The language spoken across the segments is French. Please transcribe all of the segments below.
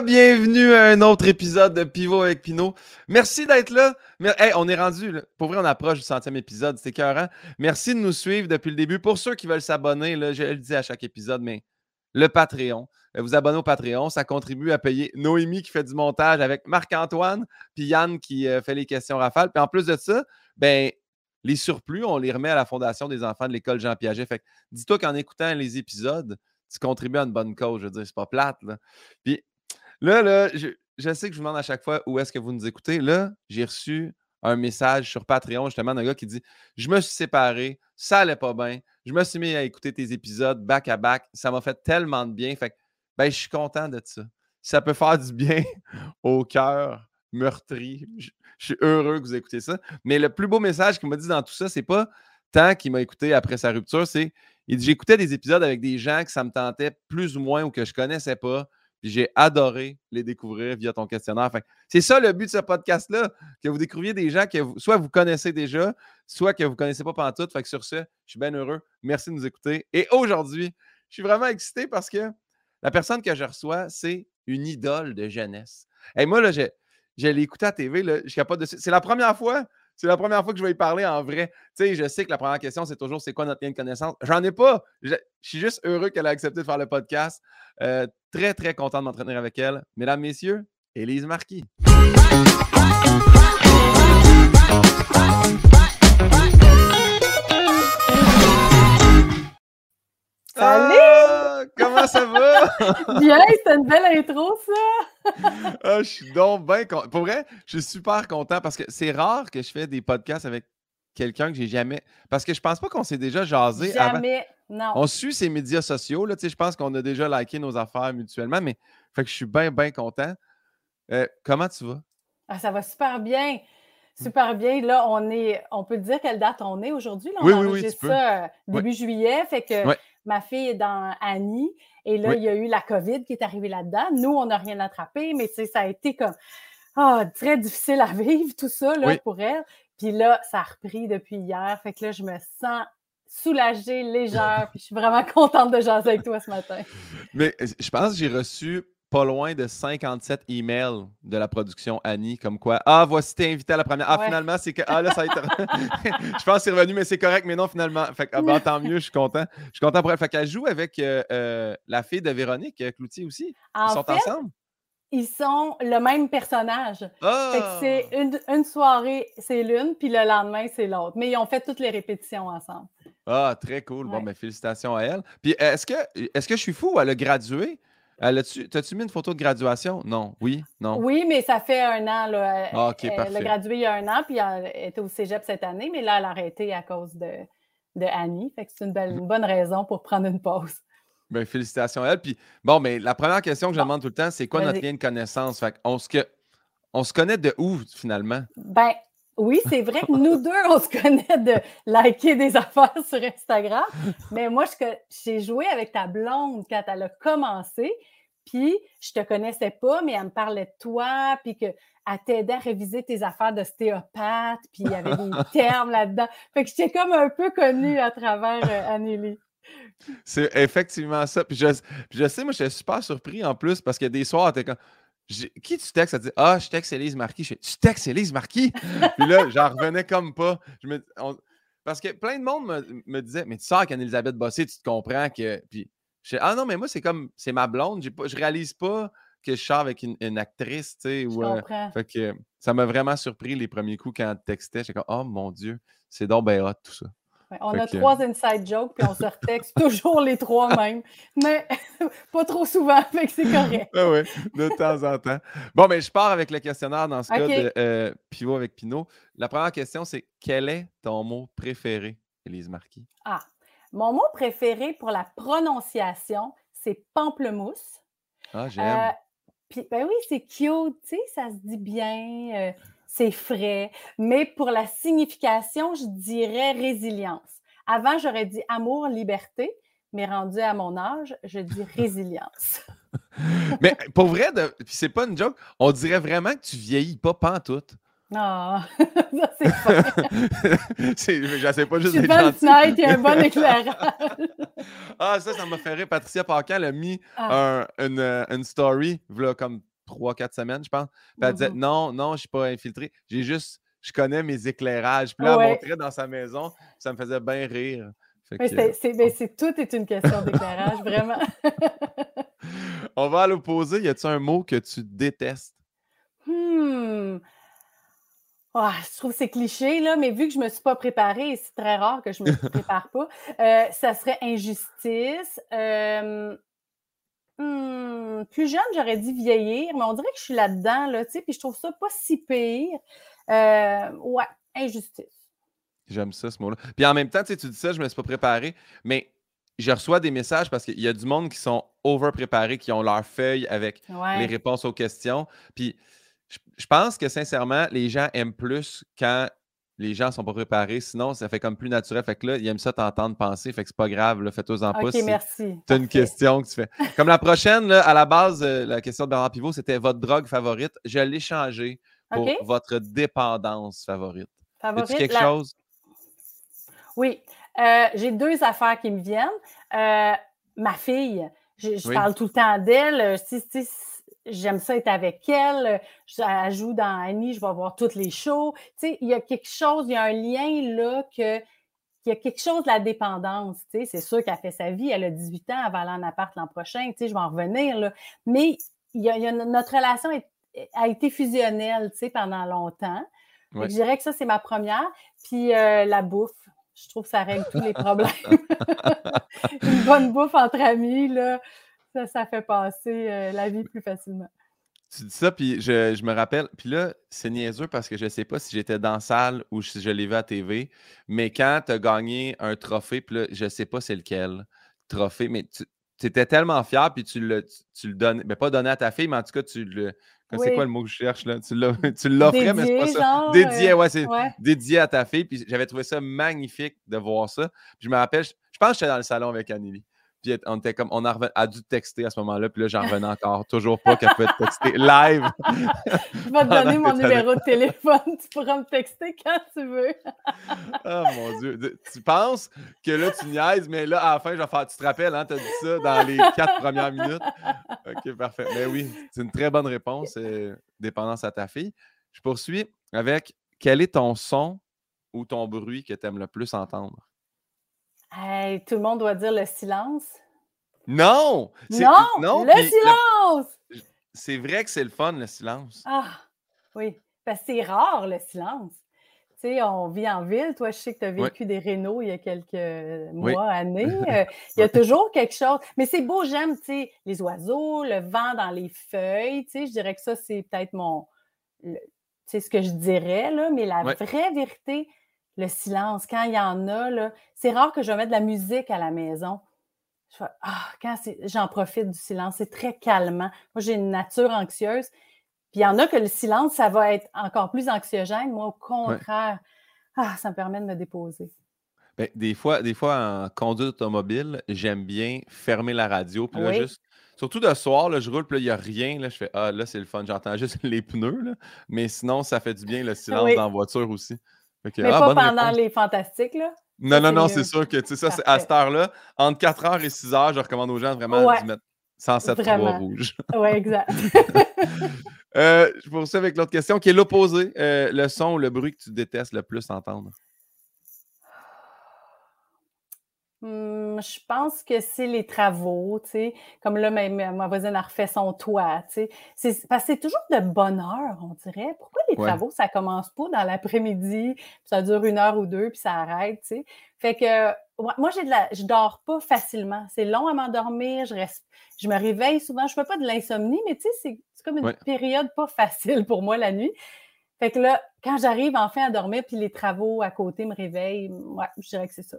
Re-bienvenue à un autre épisode de Pivot avec Pinot. Merci d'être là. Hey, on est rendu, là. pour vrai, on approche du centième épisode, c'est écœurant. Merci de nous suivre depuis le début. Pour ceux qui veulent s'abonner, là, je le dis à chaque épisode, mais le Patreon, euh, vous abonnez au Patreon, ça contribue à payer Noémie qui fait du montage avec Marc-Antoine, puis Yann qui euh, fait les questions rafales. Puis en plus de ça, ben, les surplus, on les remet à la Fondation des enfants de l'école Jean Piaget. Fait que dis-toi qu'en écoutant les épisodes, tu contribues à une bonne cause. Je veux dire, c'est pas plate. Puis là, là je, sais que je vous demande à chaque fois où est-ce que vous nous écoutez. Là, j'ai reçu un message sur Patreon, justement, d'un gars qui dit Je me suis séparé, ça allait pas bien, je me suis mis à écouter tes épisodes back à back, ça m'a fait tellement de bien. Fait que, ben, je suis content de ça. Ça peut faire du bien au cœur meurtri. Je, suis heureux que vous écoutez ça. Mais le plus beau message qu'il m'a dit dans tout ça, c'est pas tant qu'il m'a écouté après sa rupture, c'est J'écoutais des épisodes avec des gens que ça me tentait plus ou moins ou que je connaissais pas. J'ai adoré les découvrir via ton questionnaire. c'est ça le but de ce podcast-là, que vous découvriez des gens que soit vous connaissez déjà, soit que vous ne connaissez pas pendant tout. Fait que sur ce, je suis bien heureux. Merci de nous écouter. Et aujourd'hui, je suis vraiment excité parce que la personne que je reçois, c'est une idole de jeunesse. Et moi, là, j'ai, l'ai écouté à TV, là, je capable de. C'est la première fois c'est la première fois que je vais y parler en vrai. Tu sais, je sais que la première question, c'est toujours c'est quoi notre lien de connaissance? J'en ai pas. Je, suis juste heureux qu'elle ait accepté de faire le podcast. Euh, très, très content de m'entraîner avec elle. Mesdames, messieurs, Élise Marquis. Salut! Comment ça va? Bien, c'était une belle intro, ça! ah, je suis donc bien content. Pour vrai, je suis super content parce que c'est rare que je fais des podcasts avec quelqu'un que j'ai jamais. Parce que je pense pas qu'on s'est déjà jasé jamais. Non. On suit ses médias sociaux. Là, je pense qu'on a déjà liké nos affaires mutuellement, mais fait que je suis bien, bien content. Euh, comment tu vas? Ah, ça va super bien. Super bien. Là, on est, on peut dire quelle date on est aujourd'hui. Oui, oui, oui, ça euh, début juillet. Fait que ma fille est dans Annie. Et là, il y a eu la COVID qui est arrivée là-dedans. Nous, on n'a rien attrapé, mais ça a été comme ah, très difficile à vivre, tout ça, là, pour elle. Puis là, ça a repris depuis hier. Fait que là, je me sens soulagée, légère, puis je suis vraiment contente de jaser avec toi ce matin. Mais je pense que j'ai reçu pas loin de 57 emails de la production Annie, comme quoi Ah, voici, t'es invité à la première. Ah, finalement, c'est que. Ah, là, ça a été. je pense que c'est revenu, mais c'est correct, mais non, finalement. Fait que, ah, ben, tant mieux, je suis content. Je suis content pour elle. Fait qu'elle joue avec euh, euh, la fille de Véronique euh, Cloutier aussi. ils sont ensemble? Ils sont le même personnage. Ah! c'est une, une, soirée, c'est l'une, puis le lendemain, c'est l'autre. Mais ils ont fait toutes les répétitions ensemble. Ah, très cool. Bon, mais félicitations à elle. Puis est-ce que, est-ce que je suis fou? Elle a gradué? T'as-tu mis une photo de graduation? Non. Oui? Non? Oui, mais ça fait un an. Là. Ah, OK, elle, a gradué il y a un an, puis elle était au cégep cette année, mais là, elle a arrêté à cause de, de Annie. Fait que c'est une, une, bonne raison pour prendre une pause. Bien, félicitations à elle. Puis, bon, mais la première question que je demande tout le temps, c'est quoi notre lien de connaissance? Fait on, se, on se connaît de où, finalement? Ben, oui, c'est vrai que nous deux, on se connaît de liker des affaires sur Instagram. Mais moi, j'ai joué avec ta blonde quand elle a commencé. Puis, je te connaissais pas, mais elle me parlait de toi, puis qu'elle t'aidait à réviser tes affaires d'ostéopathe, puis il y avait des termes là-dedans. Fait que j'étais comme un peu connue à travers euh, C'est effectivement ça. Puis je, je sais, moi, j'étais super surpris en plus parce que des soirs, t'es comme qui tu textes? Elle dit Ah, je texte Élise Marquis. Je Tu textes Élise Marquis? Puis là, j'en revenais comme pas. Parce que plein de monde me, disait Mais tu sors qu'Anne-Elisabeth Bossé, tu te comprends que. Puis je Ah non, mais moi, c'est comme c'est ma blonde. Pas, je réalise pas que je sors avec une, actrice, tu sais. Ou, euh, fait que ça m'a vraiment surpris les premiers coups quand elle textait. J'étais comme Oh mon Dieu, c'est donc bien hot tout ça on a trois inside jokes, puis on se retexte toujours les trois mêmes. Mais pas trop souvent, fait que c'est correct. Ah oui, de temps en temps. Bon, mais je pars avec le questionnaire dans ce cas de euh, Pivot avec Pinot. La première question, c'est quel est ton mot préféré, Élise Marquis? Ah, mon mot préféré pour la prononciation, c'est pamplemousse. Ah, j'aime. Euh, puis, ben oui, c'est cute, tu sais, ça se dit bien. Euh, c'est frais. Mais pour la signification, je dirais résilience. Avant, j'aurais dit amour, liberté, mais rendu à mon âge, je dis résilience. mais pour vrai, puis c'est pas une joke, on dirait vraiment que tu vieillis pas pantoute. Non, ça c'est pas. sais pas juste y a un bon éclairage. ah, ça, ça m'a fait rire. Patricia Paquin a mis ah. une, une, story, voilà, comme trois, quatre semaines, je pense. Puis elle disait Mhm. Non, non, je ne suis pas infiltré. J'ai juste, je connais mes éclairages. Puis là, elle montrait dans sa maison. Ça me faisait bien rire. Mais c'est, c'est- tout est une question d'éclairage, vraiment. on va à l'opposé. Y a-tu un mot que tu détestes? Hmm. Ah, je trouve que c'est cliché, là, mais vu que je ne me suis pas préparée, et c'est très rare que je ne me prépare pas, euh, ça serait injustice. Euh, hmm, plus jeune, j'aurais dit vieillir, mais on dirait que je suis là-dedans, là, tu sais, puis je trouve ça pas si pire. Euh, ouais, injustice. J'aime ça, ce mot-là. Puis en même temps, tu dis ça, je me suis pas préparé, mais je reçois des messages parce qu'il y a du monde qui sont over-préparés, qui ont leur feuille avec les réponses aux questions. Puis je, je pense que sincèrement, les gens aiment plus quand les gens sont pas préparés. Sinon, ça fait comme plus naturel. Fait que là, ils aiment ça t'entendre penser. Fait que c'est pas grave. là, Fais-toi-en pas. OK, merci. Tu as une question que tu fais. Comme la prochaine, là, à la base, euh, la question de Bernard Pivot, c'était votre drogue favorite. Je l'ai changé pour votre dépendance favorite. Favorite, quelque la- chose? Oui, euh, j'ai deux affaires qui me viennent. Euh, ma fille, je, je Oui. parle tout le temps d'elle. Si, si, si, J'aime ça être avec elle. euh, je- Elle joue dans Annie, je vais voir toutes les shows. Tu sais, il y a quelque chose, il y a un lien là que qu'il y a quelque chose de la dépendance. Tu sais, c'est sûr qu'elle fait sa vie, elle a 18 ans, elle va aller en appart l'an prochain. Tu sais, je vais en revenir là. Mais il y a, il y a- notre relation est- a été fusionnelle, tu sais, pendant longtemps. Ouais. Je dirais que ça, c'est ma première. Puis euh, la bouffe. Je trouve que ça règle tous les problèmes. Une bonne bouffe entre amis, là, ça, ça fait passer euh, la vie plus facilement. Tu dis ça, puis je, je me rappelle. Puis là, c'est niaiseux parce que je sais pas si j'étais dans la salle ou si je l'ai vu à TV, mais quand tu as gagné un trophée, puis là, je sais pas c'est lequel trophée, mais tu étais tellement fier, puis tu le, tu, tu le donnes, mais pas donné à ta fille, mais en tout cas, tu le. C'est Oui. quoi le mot que je cherche là? Tu l'offrais, mais c'est pas ça. genre, Dédié, euh, ouais, c'est ouais. dédié à ta fille. Puis j'avais trouvé ça magnifique de voir ça. Puis je me rappelle, je, je pense que j'étais dans le salon avec Anneli. Puis on était comme, on a, a dû texter à ce moment-là. Puis là, j'en revenais encore. Toujours pas qu'elle pouvait te texter live. Je vais te donner mon numéro de téléphone. Tu pourras me texter quand tu veux. Oh mon Dieu. Tu penses que là, tu niaises, mais là, à la fin, je vais faire. Tu te rappelles, hein, tu as dit ça dans les quatre premières minutes? OK, parfait. Mais oui, c'est une très bonne réponse. euh, dépendance à ta fille. Je poursuis avec quel est ton son ou ton bruit que tu aimes le plus entendre? Hey, tout le monde doit dire le silence. Non! Non! le silence! C'est vrai que c'est le fun, le silence. Ah, oui. Parce que c'est rare, le silence. Tu sais, on vit en ville. Toi, je sais que tu as Oui. vécu des rénaux il y a quelques Oui. mois, années. Euh, il y a toujours quelque chose. Mais c'est beau, j'aime, tu sais, les oiseaux, le vent dans les feuilles. Tu sais, je dirais que ça, c'est peut-être mon. le- C'est ce que je dirais, là. Mais la vraie vérité, le silence, quand il y en a, là, c'est rare que je mette de la musique à la maison. Je fais, ah, quand j'en profite du silence, c'est très calmant. Moi, j'ai une nature anxieuse. Puis il y en a que le silence, ça va être encore plus anxiogène. Moi, au contraire, ah, ça me permet de me déposer. Ben, des, fois, des fois, en conduite automobile, j'aime bien fermer la radio. Puis là, Oui. juste. Surtout de soir, là, je roule, puis là, il n'y a rien. Là, je fais Ah, là, c'est le fun. J'entends juste les pneus. Là. Mais sinon, ça fait du bien le silence Oui. dans la voiture aussi. Que, Mais ah, pas pendant réponse. les fantastiques, là. Non, ça, non, non, c'est sûr que tu sais, ça, c'est- à cette heure-là, entre 4h et 6h, je recommande aux gens vraiment Ouais. d'y mettre 107 Vraiment. rouge. Oui, exact. Euh, je poursuis avec l'autre question qui est l'opposé. Euh, le son ou le bruit que tu détestes le plus entendre? Hum, je pense que c'est les travaux, tu sais. Comme là, ma, voisine a refait son toit, tu sais. Parce que c'est toujours de bonne heure, on dirait. Pourquoi Ouais. travaux, ça commence pas dans l'après-midi, puis ça dure une heure ou deux, puis ça arrête, tu sais. Fait que, moi, j'ai de la, je dors pas facilement. C'est long à m'endormir, je reste, je me réveille souvent. Je fais pas de l'insomnie, mais tu sais, c'est, c'est comme une Ouais. période pas facile pour moi la nuit. Fait que là, quand j'arrive enfin à dormir, puis les travaux à côté me réveillent, ouais, je dirais que c'est ça.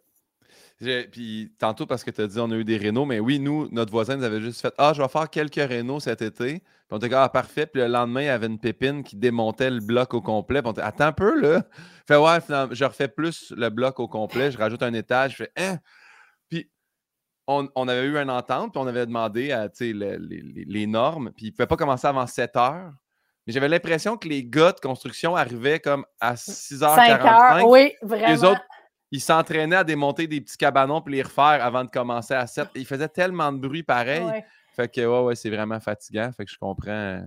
Puis tantôt, parce que tu as dit on a eu des rénaux, mais oui, nous, notre voisin nous avait juste fait Ah, je vais faire quelques rénaux cet été. Puis on était comme Ah, parfait. Puis le lendemain, il y avait une pépine qui démontait le bloc au complet. Puis on était Attends un peu, là. Fait ouais, finalement, je refais plus le bloc au complet. Je rajoute un étage. Je fais Hein? Puis on, on avait eu une entente. Puis on avait demandé à, tu sais, le- les, les- normes. Puis ils ne pouvaient pas commencer avant 7 heures. Mais j'avais l'impression que les gars de construction arrivaient comme à 6h45. 5 heures, oui, Les vraiment. autres, ils s'entraînaient à démonter des petits cabanons puis les refaire avant de commencer à 7. Ils faisaient tellement de bruit pareil. Ouais. Fait que, ouais, ouais, c'est vraiment fatigant. Fait que je comprends.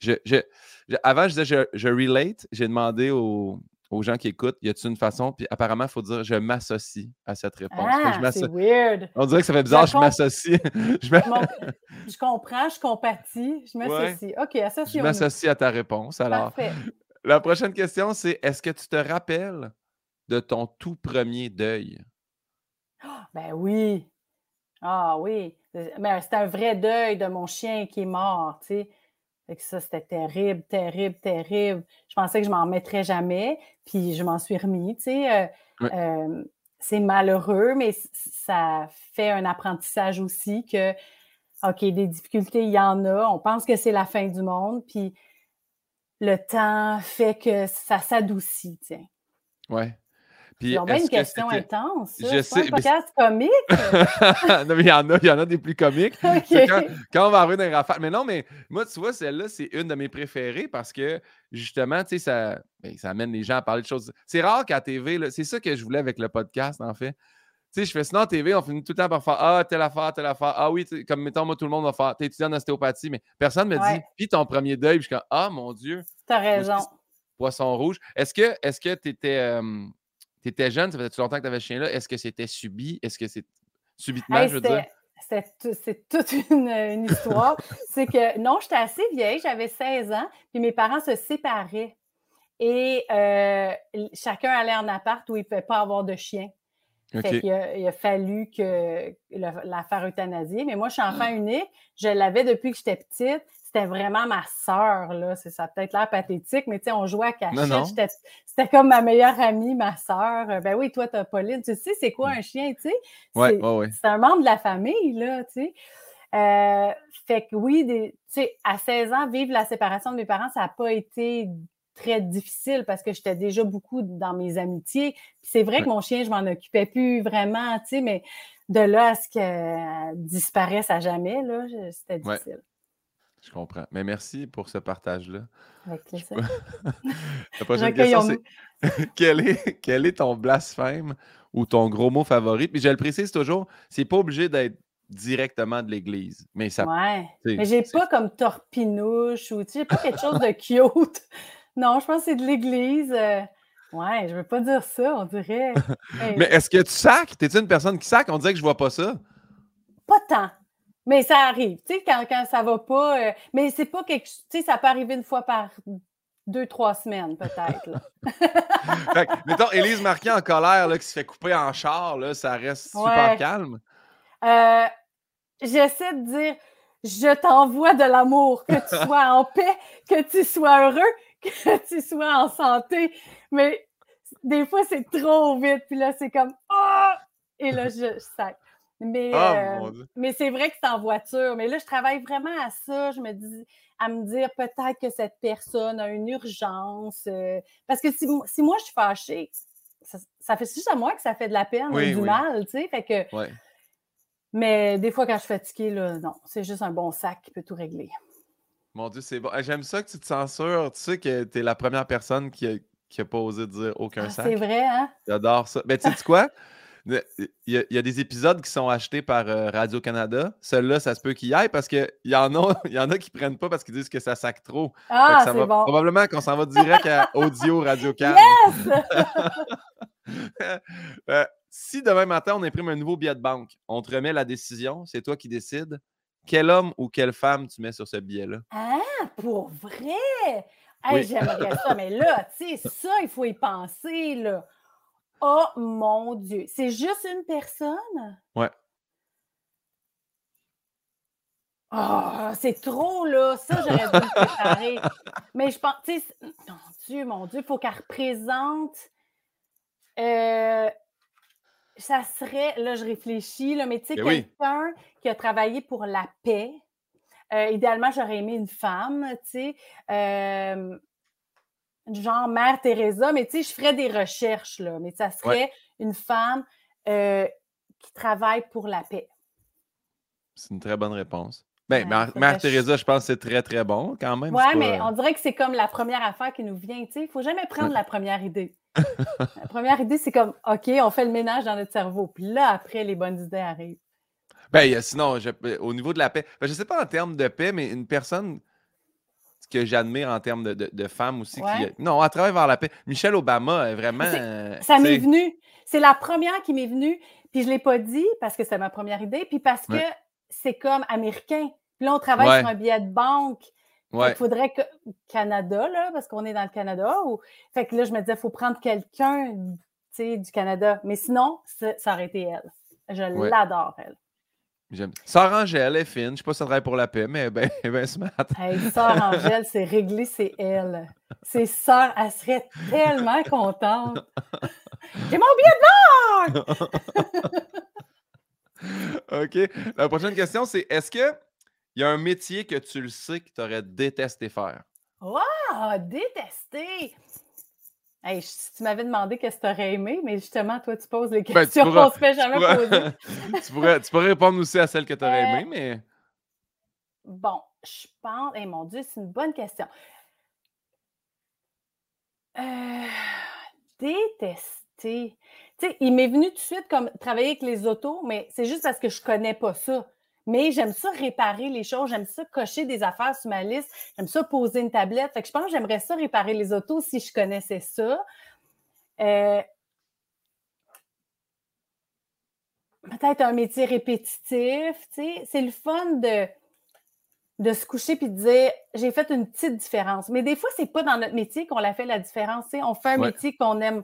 je, je- je- avant, je disais je, je relate. J'ai demandé aux, aux gens qui écoutent, y a-t-il une façon? Puis apparemment, il faut dire je m'associe à cette réponse. Je Ah, c'est weird. On dirait que ça fait bizarre, je m'associe. je je comprends, je compatis, je m'associe. OK, je associons-nous. m'associe à ta réponse. Alors, Parfait. la prochaine question, c'est est-ce que tu te rappelles de ton tout premier deuil? Ben oui. Ah oui. Mais c'était un vrai deuil de mon chien qui est mort, tu sais. Fait que ça, c'était terrible, terrible, terrible. Je pensais que je m'en remettrais jamais, puis je m'en suis remis, tu sais. Euh, euh, c'est malheureux, mais ça fait un apprentissage aussi que, OK, des difficultés, il y en a. On pense que c'est la fin du monde, puis le temps fait que ça s'adoucit. Ouais. Puis, Ils ont bien est-ce une que question intense. Je C'est pas sais, un c'est- podcast comique? non, mais il y en a, il y en a des plus comiques. C'est Quand, quand on va arriver dans les rafales. Mais non, mais moi, tu vois, celle-là, c'est une de mes préférées parce que justement, tu sais, ça, ben, ça amène les gens à parler de choses. C'est rare qu'à TV, c'est ça que je voulais avec le podcast, en fait. Tu sais, je fais sinon TV, on finit tout le temps par faire Ah, telle affaire, telle affaire. Ah oui, tu comme mettons, moi, tout le monde va faire T'es étudiant en ostéopathie, mais personne ne me dit. Puis ton premier deuil, Puis je suis comme Ah, mon Dieu, T'as raison. c'est poisson rouge. Est-ce que est-ce que tu étais, jeune, ça faisait longtemps que tu avais ce chien-là? Est-ce que c'était subi? Est-ce que c'est subitement, Hey, je veux dire? C'est toute une, une histoire. c'est que non, j'étais assez vieille, j'avais 16 ans, puis mes parents se séparaient. Et euh, chacun allait en appart où il ne pouvait pas avoir de chien. Fait a, il a fallu que le- la faire euthanasier. Mais moi, je suis enfant unique. Je l'avais depuis que j'étais petite. C'était vraiment ma sœur, là. C'est ça a peut-être l'air pathétique, mais tu sais, on jouait à cachette. C'était comme ma meilleure amie, ma sœur. Euh, Ben oui, toi, t'as Pauline. Tu sais, c'est quoi un chien, tu sais? Mm. Ouais, C'est- ouais, ouais. c'est un membre de la famille, là, tu sais. Euh, fait que oui, des- tu sais, à 16 ans, vivre la séparation de mes parents, ça n'a pas été très difficile parce que j'étais déjà beaucoup dans mes amitiés. C'est vrai que mon chien, je m'en occupais plus vraiment, tu sais, mais de là à ce qu'elle disparaisse à jamais, là, c'était Ouais. Je comprends. Mais merci pour ce partage-là. Avec plaisir. La prochaine question, c'est quel est, quel est ton blasphème ou ton gros mot favori? Puis je le précise toujours, c'est pas obligé d'être directement de l'Église. Mais ça. Ouais. Mais j'ai pas comme torpinouche ou, tu sais, j'ai pas quelque chose de cute. Non, je pense que c'est de l'église. euh, Ouais, je veux pas dire ça, on dirait. Hey, Mais est-ce que tu sacs? T'es-tu une personne qui sac? On dirait que je vois pas ça. Pas tant. Mais ça arrive, tu sais, quand, quand ça va pas. euh, mais c'est pas quelque chose. Tu sais, ça peut arriver une fois par deux, trois semaines, peut-être. Fait que, mettons, Élise Marquis en colère là, qui se fait couper en char, là, ça reste super calme? Euh, J'essaie de dire je t'envoie de l'amour, que tu sois en paix, que tu sois heureux, que tu sois en santé. Mais des fois, c'est trop vite. Puis là, c'est comme Ah! Et là, je, je sac. Mais, Oh, euh, mais c'est vrai que c'est en voiture. Mais là, je travaille vraiment à ça. Je me dis, à me dire peut-être que cette personne a une urgence. euh, parce que si, si moi, je suis fâchée, ça, ça fait juste à moi que ça fait de la peine Oui, ou du oui. mal, tu sais. Fait que Ouais. mais des fois, quand je suis fatiguée, là, non, c'est juste un bon sac qui peut tout régler. Mon Dieu, c'est bon. Ah, J'aime ça que tu te censures. Tu sais que tu es la première personne qui a, qui a pas osé dire aucun Ah, sac. c'est vrai, hein? J'adore ça. Ben, tu sais quoi? Il y, a, il y a des épisodes qui sont achetés par euh, Radio-Canada. Celui-là, ça se peut qu'il y aille parce qu'il y, en a- y en a qui prennent pas parce qu'ils disent que ça sac trop. Ah, c'est bon. Probablement qu'on s'en va direct à Audio Radio-Can. Euh, si demain matin, on imprime un nouveau billet de banque, on te remet la décision, c'est toi qui décides. Quel homme ou quelle femme tu mets sur ce billet-là? Ah, pour vrai? Hey, Oui. J'aimerais ça, mais là, tu sais, ça, il faut y penser, là. Oh mon Dieu, c'est juste une personne? Ouais. Ah, c'est trop, là. Ça, j'aurais dû me préparer. Mais je pense, tu sais, mon Dieu, mon Dieu, il faut qu'elle représente. euh, ça serait, là, je réfléchis, là, mais tu sais, Ben oui. quelqu'un qui a travaillé pour la paix. Euh, idéalement, j'aurais aimé une femme, tu sais. euh, genre Mère Teresa, mais tu sais, je ferais des recherches, là. Mais ça serait une femme euh, qui travaille pour la paix. C'est une très bonne réponse. Ben, Ouais, Mère, Teresa, je pense que c'est très, très bon quand même. Pas- mais on dirait que c'est comme la première affaire qui nous vient, tu sais. Il faut jamais prendre la première idée. la première idée, c'est comme, OK, on fait le ménage dans notre cerveau. Puis là, après, les bonnes idées arrivent. Ben, sinon, je- au niveau de la paix, ben, je sais pas en termes de paix, mais une personne que j'admire en termes de, de, femmes aussi. Qui, non, à travers vers la paix. Michelle Obama est vraiment. ça m'est venu. C'est la première qui m'est venue. Puis je ne l'ai pas dit parce que c'est ma première idée. Puis parce que c'est comme américain. Puis là, on travaille sur un billet de banque. Il faudrait que. Canada, là, parce qu'on est dans le Canada. Ou... Fait que là, je me disais, il faut prendre quelqu'un du Canada. Mais sinon, ça, aurait été elle. Je l'adore, elle. Sœur Angèle est fine. Je ne sais pas si ça travaille pour la paix, mais ben, ben smart. Hey, Sœur Angèle, c'est réglé, c'est elle. C'est Sœur, elle serait tellement contente. J'ai mon billet de OK. La prochaine question, c'est est-ce qu'il y a un métier que tu le sais que tu aurais détesté faire? Wow! Détesté! Hey, si tu m'avais demandé qu'est-ce que tu aurais aimé, mais justement, toi, tu poses les ben, questions qu'on ne se fait jamais poser. tu, pourrais, tu, pourrais, répondre aussi à celle que tu aurais euh, mais. Bon, je pense. Eh mon Dieu, c'est une bonne question. Euh, détester. Tu sais, il m'est venu tout de suite comme travailler avec les autos, mais c'est juste parce que je ne connais pas ça. Mais j'aime ça réparer les choses, j'aime ça cocher des affaires sur ma liste, j'aime ça poser une tablette. Fait que je pense que j'aimerais ça réparer les autos si je connaissais ça. Euh, peut-être un métier répétitif, tu sais. C'est le fun de, de se coucher puis de dire j'ai fait une petite différence. Mais des fois, c'est pas dans notre métier qu'on l'a fait la différence. On fait un métier qu'on aime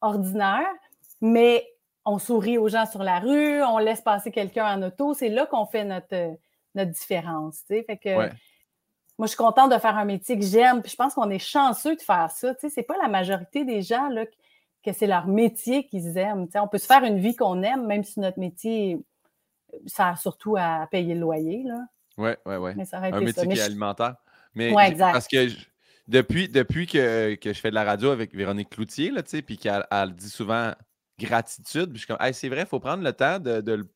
ordinaire, mais on sourit aux gens sur la rue, on laisse passer quelqu'un en auto. C'est là qu'on fait notre, notre différence. Fait que, Moi, je suis contente de faire un métier que j'aime. Puis je pense qu'on est chanceux de faire ça. Ce n'est pas la majorité des gens là, que c'est leur métier qu'ils aiment. on peut se faire une vie qu'on aime, même si notre métier sert surtout à payer le loyer. Oui, oui, oui. Un métier qui est alimentaire. Mais parce que depuis, depuis que, je fais de la radio avec Véronique Cloutier, puis qu'elle dit souvent gratitude. Puis je suis comme, c'est vrai, il faut prendre le temps de,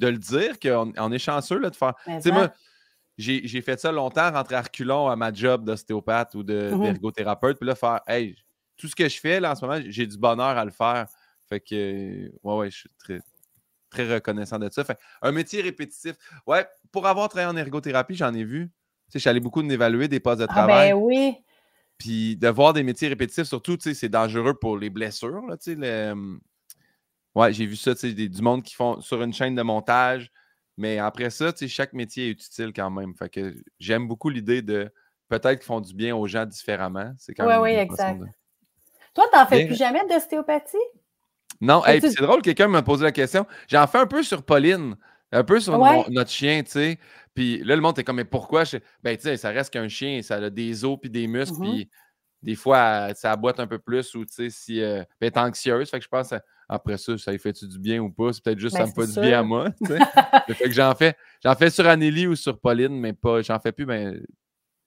le dire, qu'on on est chanceux là, de faire. Tu sais, moi, j'ai fait ça longtemps, rentrer à reculons à ma job d'ostéopathe ou mm-hmm. d'ergothérapeute, puis là, faire, hey, tout ce que je fais là en ce moment, j'ai du bonheur à le faire. Fait que, ouais, ouais, je suis très, très reconnaissant de ça. Fait, un métier répétitif. Ouais, pour avoir travaillé en ergothérapie, j'en ai vu. Tu sais, je suis allé beaucoup d'évaluer des postes de travail. Ah ben oui. Puis de voir des métiers répétitifs, surtout, tu sais, c'est dangereux pour les blessures. Là, tu sais, Ouais, j'ai vu ça, tu sais, du monde qui font sur une chaîne de montage. Mais après ça, tu sais, chaque métier est utile quand même. Fait que j'aime beaucoup l'idée de peut-être qu'ils font du bien aux gens différemment. C'est quand même. Oui, oui, exact. Toi, tu n'en fais plus jamais d'ostéopathie? Non, c'est drôle, quelqu'un m'a posé la question. J'en fais un peu sur Pauline, un peu sur notre chien, tu sais. Puis là, le monde est comme, mais pourquoi? Ben, tu sais, ça reste qu'un chien, ça a des os puis des muscles, mm-hmm. puis des fois, ça aboite un peu plus ou, tu sais, si euh, elle est anxieuse. Fait que je pense, après ça, ça lui fait-tu du bien ou pas? C'est peut-être juste ça ben, me fait du bien à moi. fait que j'en fais, j'en fais sur Anneli ou sur Pauline, mais pas, j'en fais plus, mais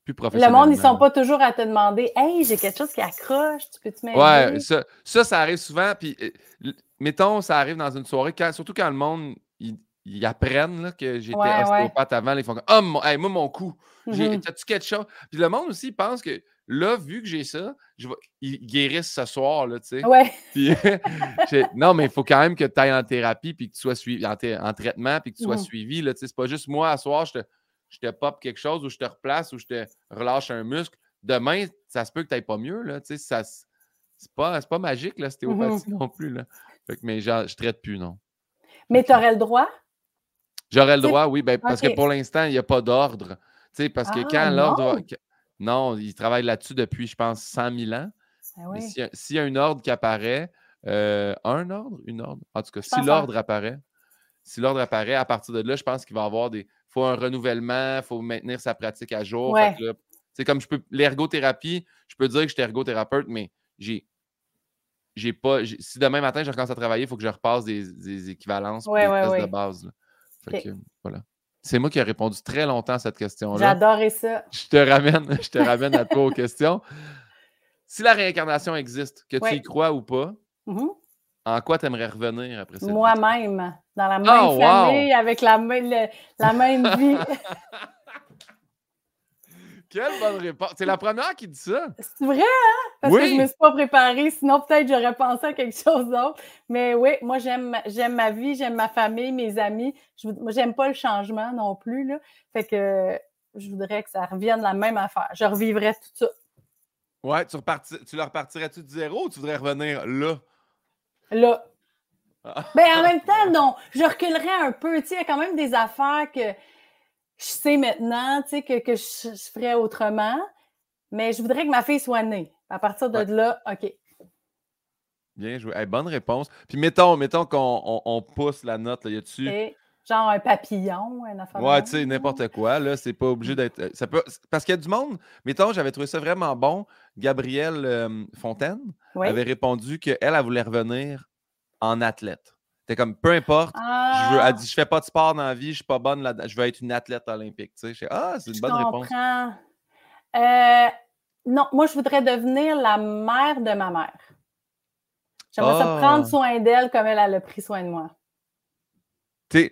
plus professionnellement. Le monde, ils sont pas toujours à te demander Hey, j'ai quelque chose qui accroche, tu peux-tu m'aider? Ouais, ça, ça, arrive souvent. Puis, euh, mettons, ça arrive dans une soirée, surtout quand le monde, ils, apprennent là, que j'étais ostéopathe avant, ils font comme Oh, moi, mon cou, j'ai, mm-hmm. tu quelque chose? Puis le monde aussi pense que Là, vu que j'ai ça, je vais... ils guérissent ce soir, là, tu sais. Ouais. non, mais il faut quand même que tu ailles en thérapie puis que tu sois suivi, en, traitement puis que tu sois suivi, là, tu sais. C'est pas juste moi, à soir, je te, je te pop quelque chose ou je te replace ou je te relâche un muscle. Demain, ça se peut que tu n'ailles pas mieux, là, tu sais. Ça, c'est pas, pas magique, là, mmh non plus, là. Fait que, mais je ne traite plus, non. Mais tu aurais le droit? J'aurais le droit, oui, ben, parce que pour l'instant, il n'y a pas d'ordre. Tu sais, parce que ah, quand l'ordre non, il travaille là-dessus depuis, je pense, 100 000 ans. Ah s'il y, a un ordre qui apparaît, euh, un ordre, une ordre, en tout cas, si l'ordre apparaît, si l'ordre apparaît, à partir de là, je pense qu'il va y avoir des. Il faut un renouvellement, il faut maintenir sa pratique à jour. C'est comme je peux. L'ergothérapie, je peux dire que j'étais ergothérapeute, mais j'ai. J'ai pas. Si demain matin je recommence à travailler, il faut que je repasse des, équivalences des tests de base. voilà. C'est moi qui ai répondu très longtemps à cette question-là. J'adorais ça. Je te ramène, je te ramène à toi aux questions. Si la réincarnation existe, que tu y crois ou pas, mm-hmm. en quoi tu aimerais revenir après ça? Moi-même, dans la même oh, famille, avec la, la même vie. Quelle bonne réponse. C'est la première qui dit ça. C'est vrai, hein? Parce que je ne me suis pas préparée. Sinon, peut-être j'aurais pensé à quelque chose d'autre. Mais oui, moi, j'aime, j'aime ma vie, j'aime ma famille, mes amis. Je, moi, j'aime pas le changement non plus. Là. Fait que je voudrais que ça revienne la même affaire. Je revivrais tout ça. Ouais, tu, tu leur partirais-tu de zéro ou tu voudrais revenir là? Là. Ah. Ben, en même temps, non. Je reculerais un peu. Tu sais, il y a quand même des affaires que je sais maintenant, tu sais, que, que je, ferais autrement. Mais je voudrais que ma fille soit née. À partir de là, OK. Bien joué. bonne réponse. Puis mettons, mettons qu'on on, pousse la note. Là. Y a-tu. Genre un papillon, un affaire. Ouais, tu sais, n'importe quoi. Là, c'est pas obligé d'être. Euh, ça peut... Parce qu'il y a du monde. Mettons, j'avais trouvé ça vraiment bon. Gabrielle euh, Fontaine avait répondu qu'elle, elle voulait revenir en athlète. T'es comme, peu importe, je veux, elle ah! dit, je fais pas de sport dans la vie, je suis pas bonne là je veux être une athlète olympique. Tu sais, ah, c'est une bonne réponse. Euh, non, moi, je voudrais devenir la mère de ma mère. J'aimerais ça prendre ah! soin d'elle comme elle, a pris soin de moi. T'es,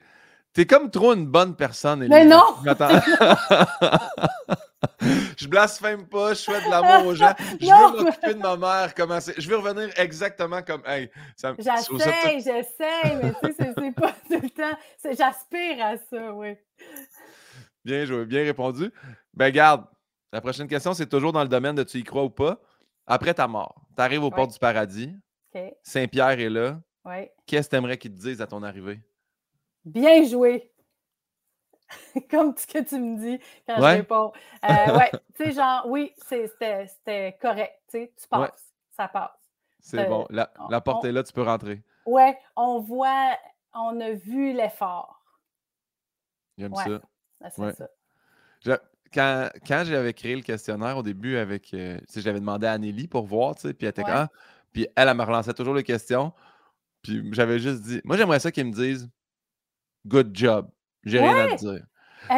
T'es comme trop une bonne personne, Elisa. Mais non! je blasphème pas, je souhaite de l'amour aux gens. Je veux m'occuper de ma mère. Je veux revenir exactement comme. Hey, j'essaie, j'essaie, mais tu sais, c'est pas tout le temps. J'aspire à ça, oui. Bien joué, bien répondu. Ben, garde, la prochaine question, c'est toujours dans le domaine de tu y crois ou pas. Après ta mort, tu arrives au port du paradis. Saint-Pierre est là. Qu'est-ce que tu aimerais qu'il te dise à ton arrivée? Bien joué. Comme ce que tu me dis quand je réponds. Euh, ouais, tu sais, genre, oui, c'était correct. Tu sais, tu passes, ça passe. C'est bon. La, porte est là, tu peux rentrer. Ouais, on voit, on a vu l'effort. J'aime ça. C'est ça. quand, quand j'avais créé le questionnaire au début avec, euh, j'avais demandé à Anneli pour voir, tu sais, puis elle était ah, puis elle, elle me relançait toujours les questions. Puis j'avais juste dit, moi j'aimerais ça qu'ils me disent good job. J'ai rien à te dire.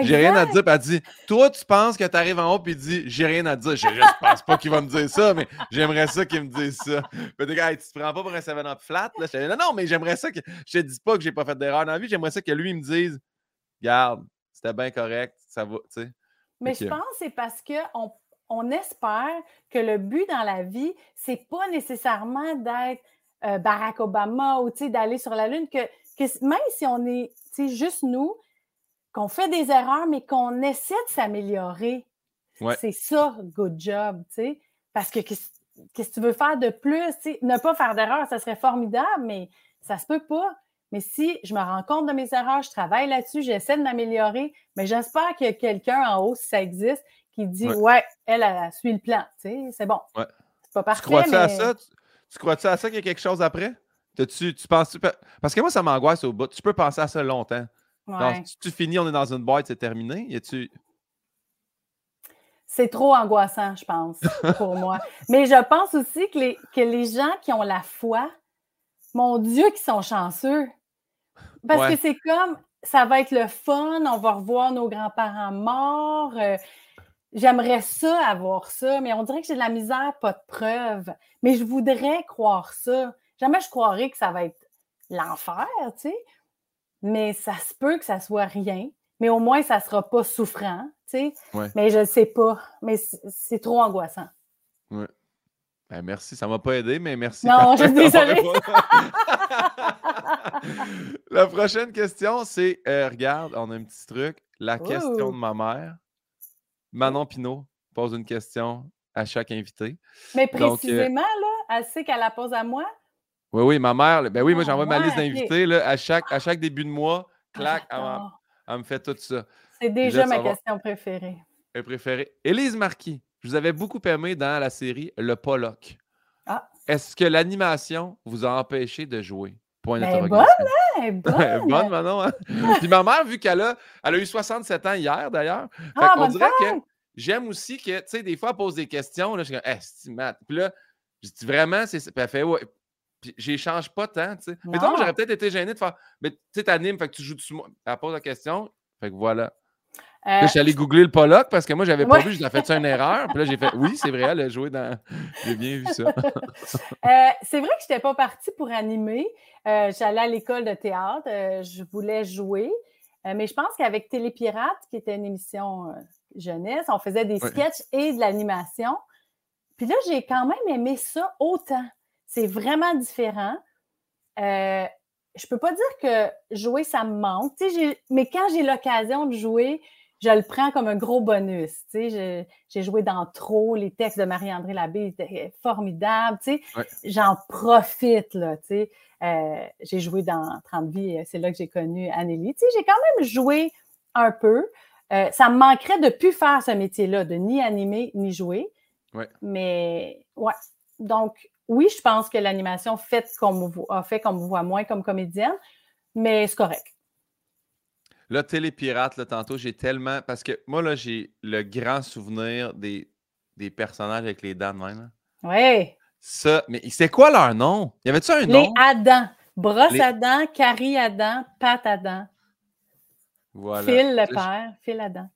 J'ai rien à te dire. Puis elle dit Toi, tu penses que tu arrives en haut, puis il dit J'ai rien à te dire. Je, je pense pas qu'il va me dire ça, mais j'aimerais ça qu'il me dise ça. Puis tu te prends pas pour un 7-up flat. Là? Je dis, non, non, mais j'aimerais ça que. Je te dis pas que j'ai pas fait d'erreur dans la vie. J'aimerais ça que lui me dise Garde, c'était bien correct, ça va, tu sais. Mais je pense que c'est parce qu'on on espère que le but dans la vie, c'est pas nécessairement d'être euh, Barack Obama ou d'aller sur la Lune, que même si on est juste nous, qu'on fait des erreurs, mais qu'on essaie de s'améliorer, c'est ça, good job, tu Parce que qu'est-ce que tu veux faire de plus? Ne pas faire d'erreurs, ça serait formidable, mais ça se peut pas. Mais si je me rends compte de mes erreurs, je travaille là-dessus, j'essaie de m'améliorer, mais j'espère qu'il y a quelqu'un en haut, si ça existe, qui dit Ouais, elle, a suit le plan. C'est bon. C'est pas parfait. Tu crois-tu à ça? Tu, crois-tu à ça qu'il y a quelque chose après? Tu, tu penses Parce que moi, ça m'angoisse au bout. Tu peux penser à ça longtemps. Si tu finis, on est dans une boîte, c'est terminé? Y tu C'est trop angoissant, je pense, pour moi. Mais je pense aussi que les, que les gens qui ont la foi, mon Dieu, qui sont chanceux. Parce que c'est comme, ça va être le fun, on va revoir nos grands-parents morts. Euh, j'aimerais ça, avoir ça, mais on dirait que j'ai de la misère, pas de preuves. Mais je voudrais croire ça. Jamais je croirais que ça va être l'enfer, tu sais. Mais ça se peut que ça soit rien. Mais au moins, ça ne sera pas souffrant, tu sais. Mais je ne sais pas. Mais c'est trop angoissant. Ben, merci. Ça ne m'a pas aidé, mais merci. Non, je suis désolée. La prochaine question, c'est euh, regarde, on a un petit truc. La question de ma mère. Manon Pinault pose une question à chaque invité. Mais euh, précisément, là, elle sait qu'elle la pose à moi? Oui, oui, ma mère, ben oui, moi j'envoie ma liste d'invités à chaque, à chaque début de mois, ah, clac, elle, me fait tout ça. C'est déjà ma question préférée. Préférée. Élise Marquis, je vous avais beaucoup aimé dans la série Le Pollock. Ah. Est-ce que l'animation vous a empêché de jouer? Point ben, bonne, hein? bonne. bonne, Manon. Hein? Puis ma mère, vu qu'elle a, elle a eu 67 ans hier, d'ailleurs, ah, on dirait que j'aime aussi que, tu sais, des fois, elle pose des questions, là, je suis comme, eh, Puis là, je dis vraiment, c'est. Puis elle fait, ouais. Puis j'échange pas tant, tu sais. Mais toi, j'aurais peut-être été gêné de faire. Mais tu sais, t'animes, fait que tu joues dessus moi. Elle pose la question. Fait que voilà. Euh, je suis allé googler le Pollock parce que moi, j'avais pas vu, j'ai fait une erreur. Puis là, j'ai fait oui, c'est vrai, elle a joué dans. J'ai bien vu ça. Euh, c'est vrai que je n'étais pas partie pour animer. Euh, j'allais à l'école de théâtre, je voulais jouer. mais je pense qu'avec Télépirate, qui était une émission jeunesse, on faisait des sketchs et de l'animation. Puis là, j'ai quand même aimé ça autant. C'est vraiment différent. Euh, je peux pas dire que jouer, ça me manque. Mais quand j'ai l'occasion de jouer, je le prends comme un gros bonus. J'ai joué dans trop, les textes de Marie-André Labbé étaient formidables. J'en profite, là. Euh, j'ai joué dans 30 vies, c'est là que j'ai connu Anneli. J'ai quand même joué un peu. Euh, ça me manquerait de ne plus faire ce métier-là, de ni animer ni jouer. Mais ouais. Donc, oui, je pense que l'animation fait a fait qu'on me voit moins comme comédienne, mais c'est correct. Là, Télépirate, là, tantôt, j'ai tellement. Parce que moi, là, j'ai le grand souvenir des, des personnages avec les dents même. Oui. Ça, mais c'est quoi leur nom? Y avait-tu un nom? Les Adam. Brosse Adam, Carrie Adam, Pat Adam. Voilà. Phil le père, Phil Adam.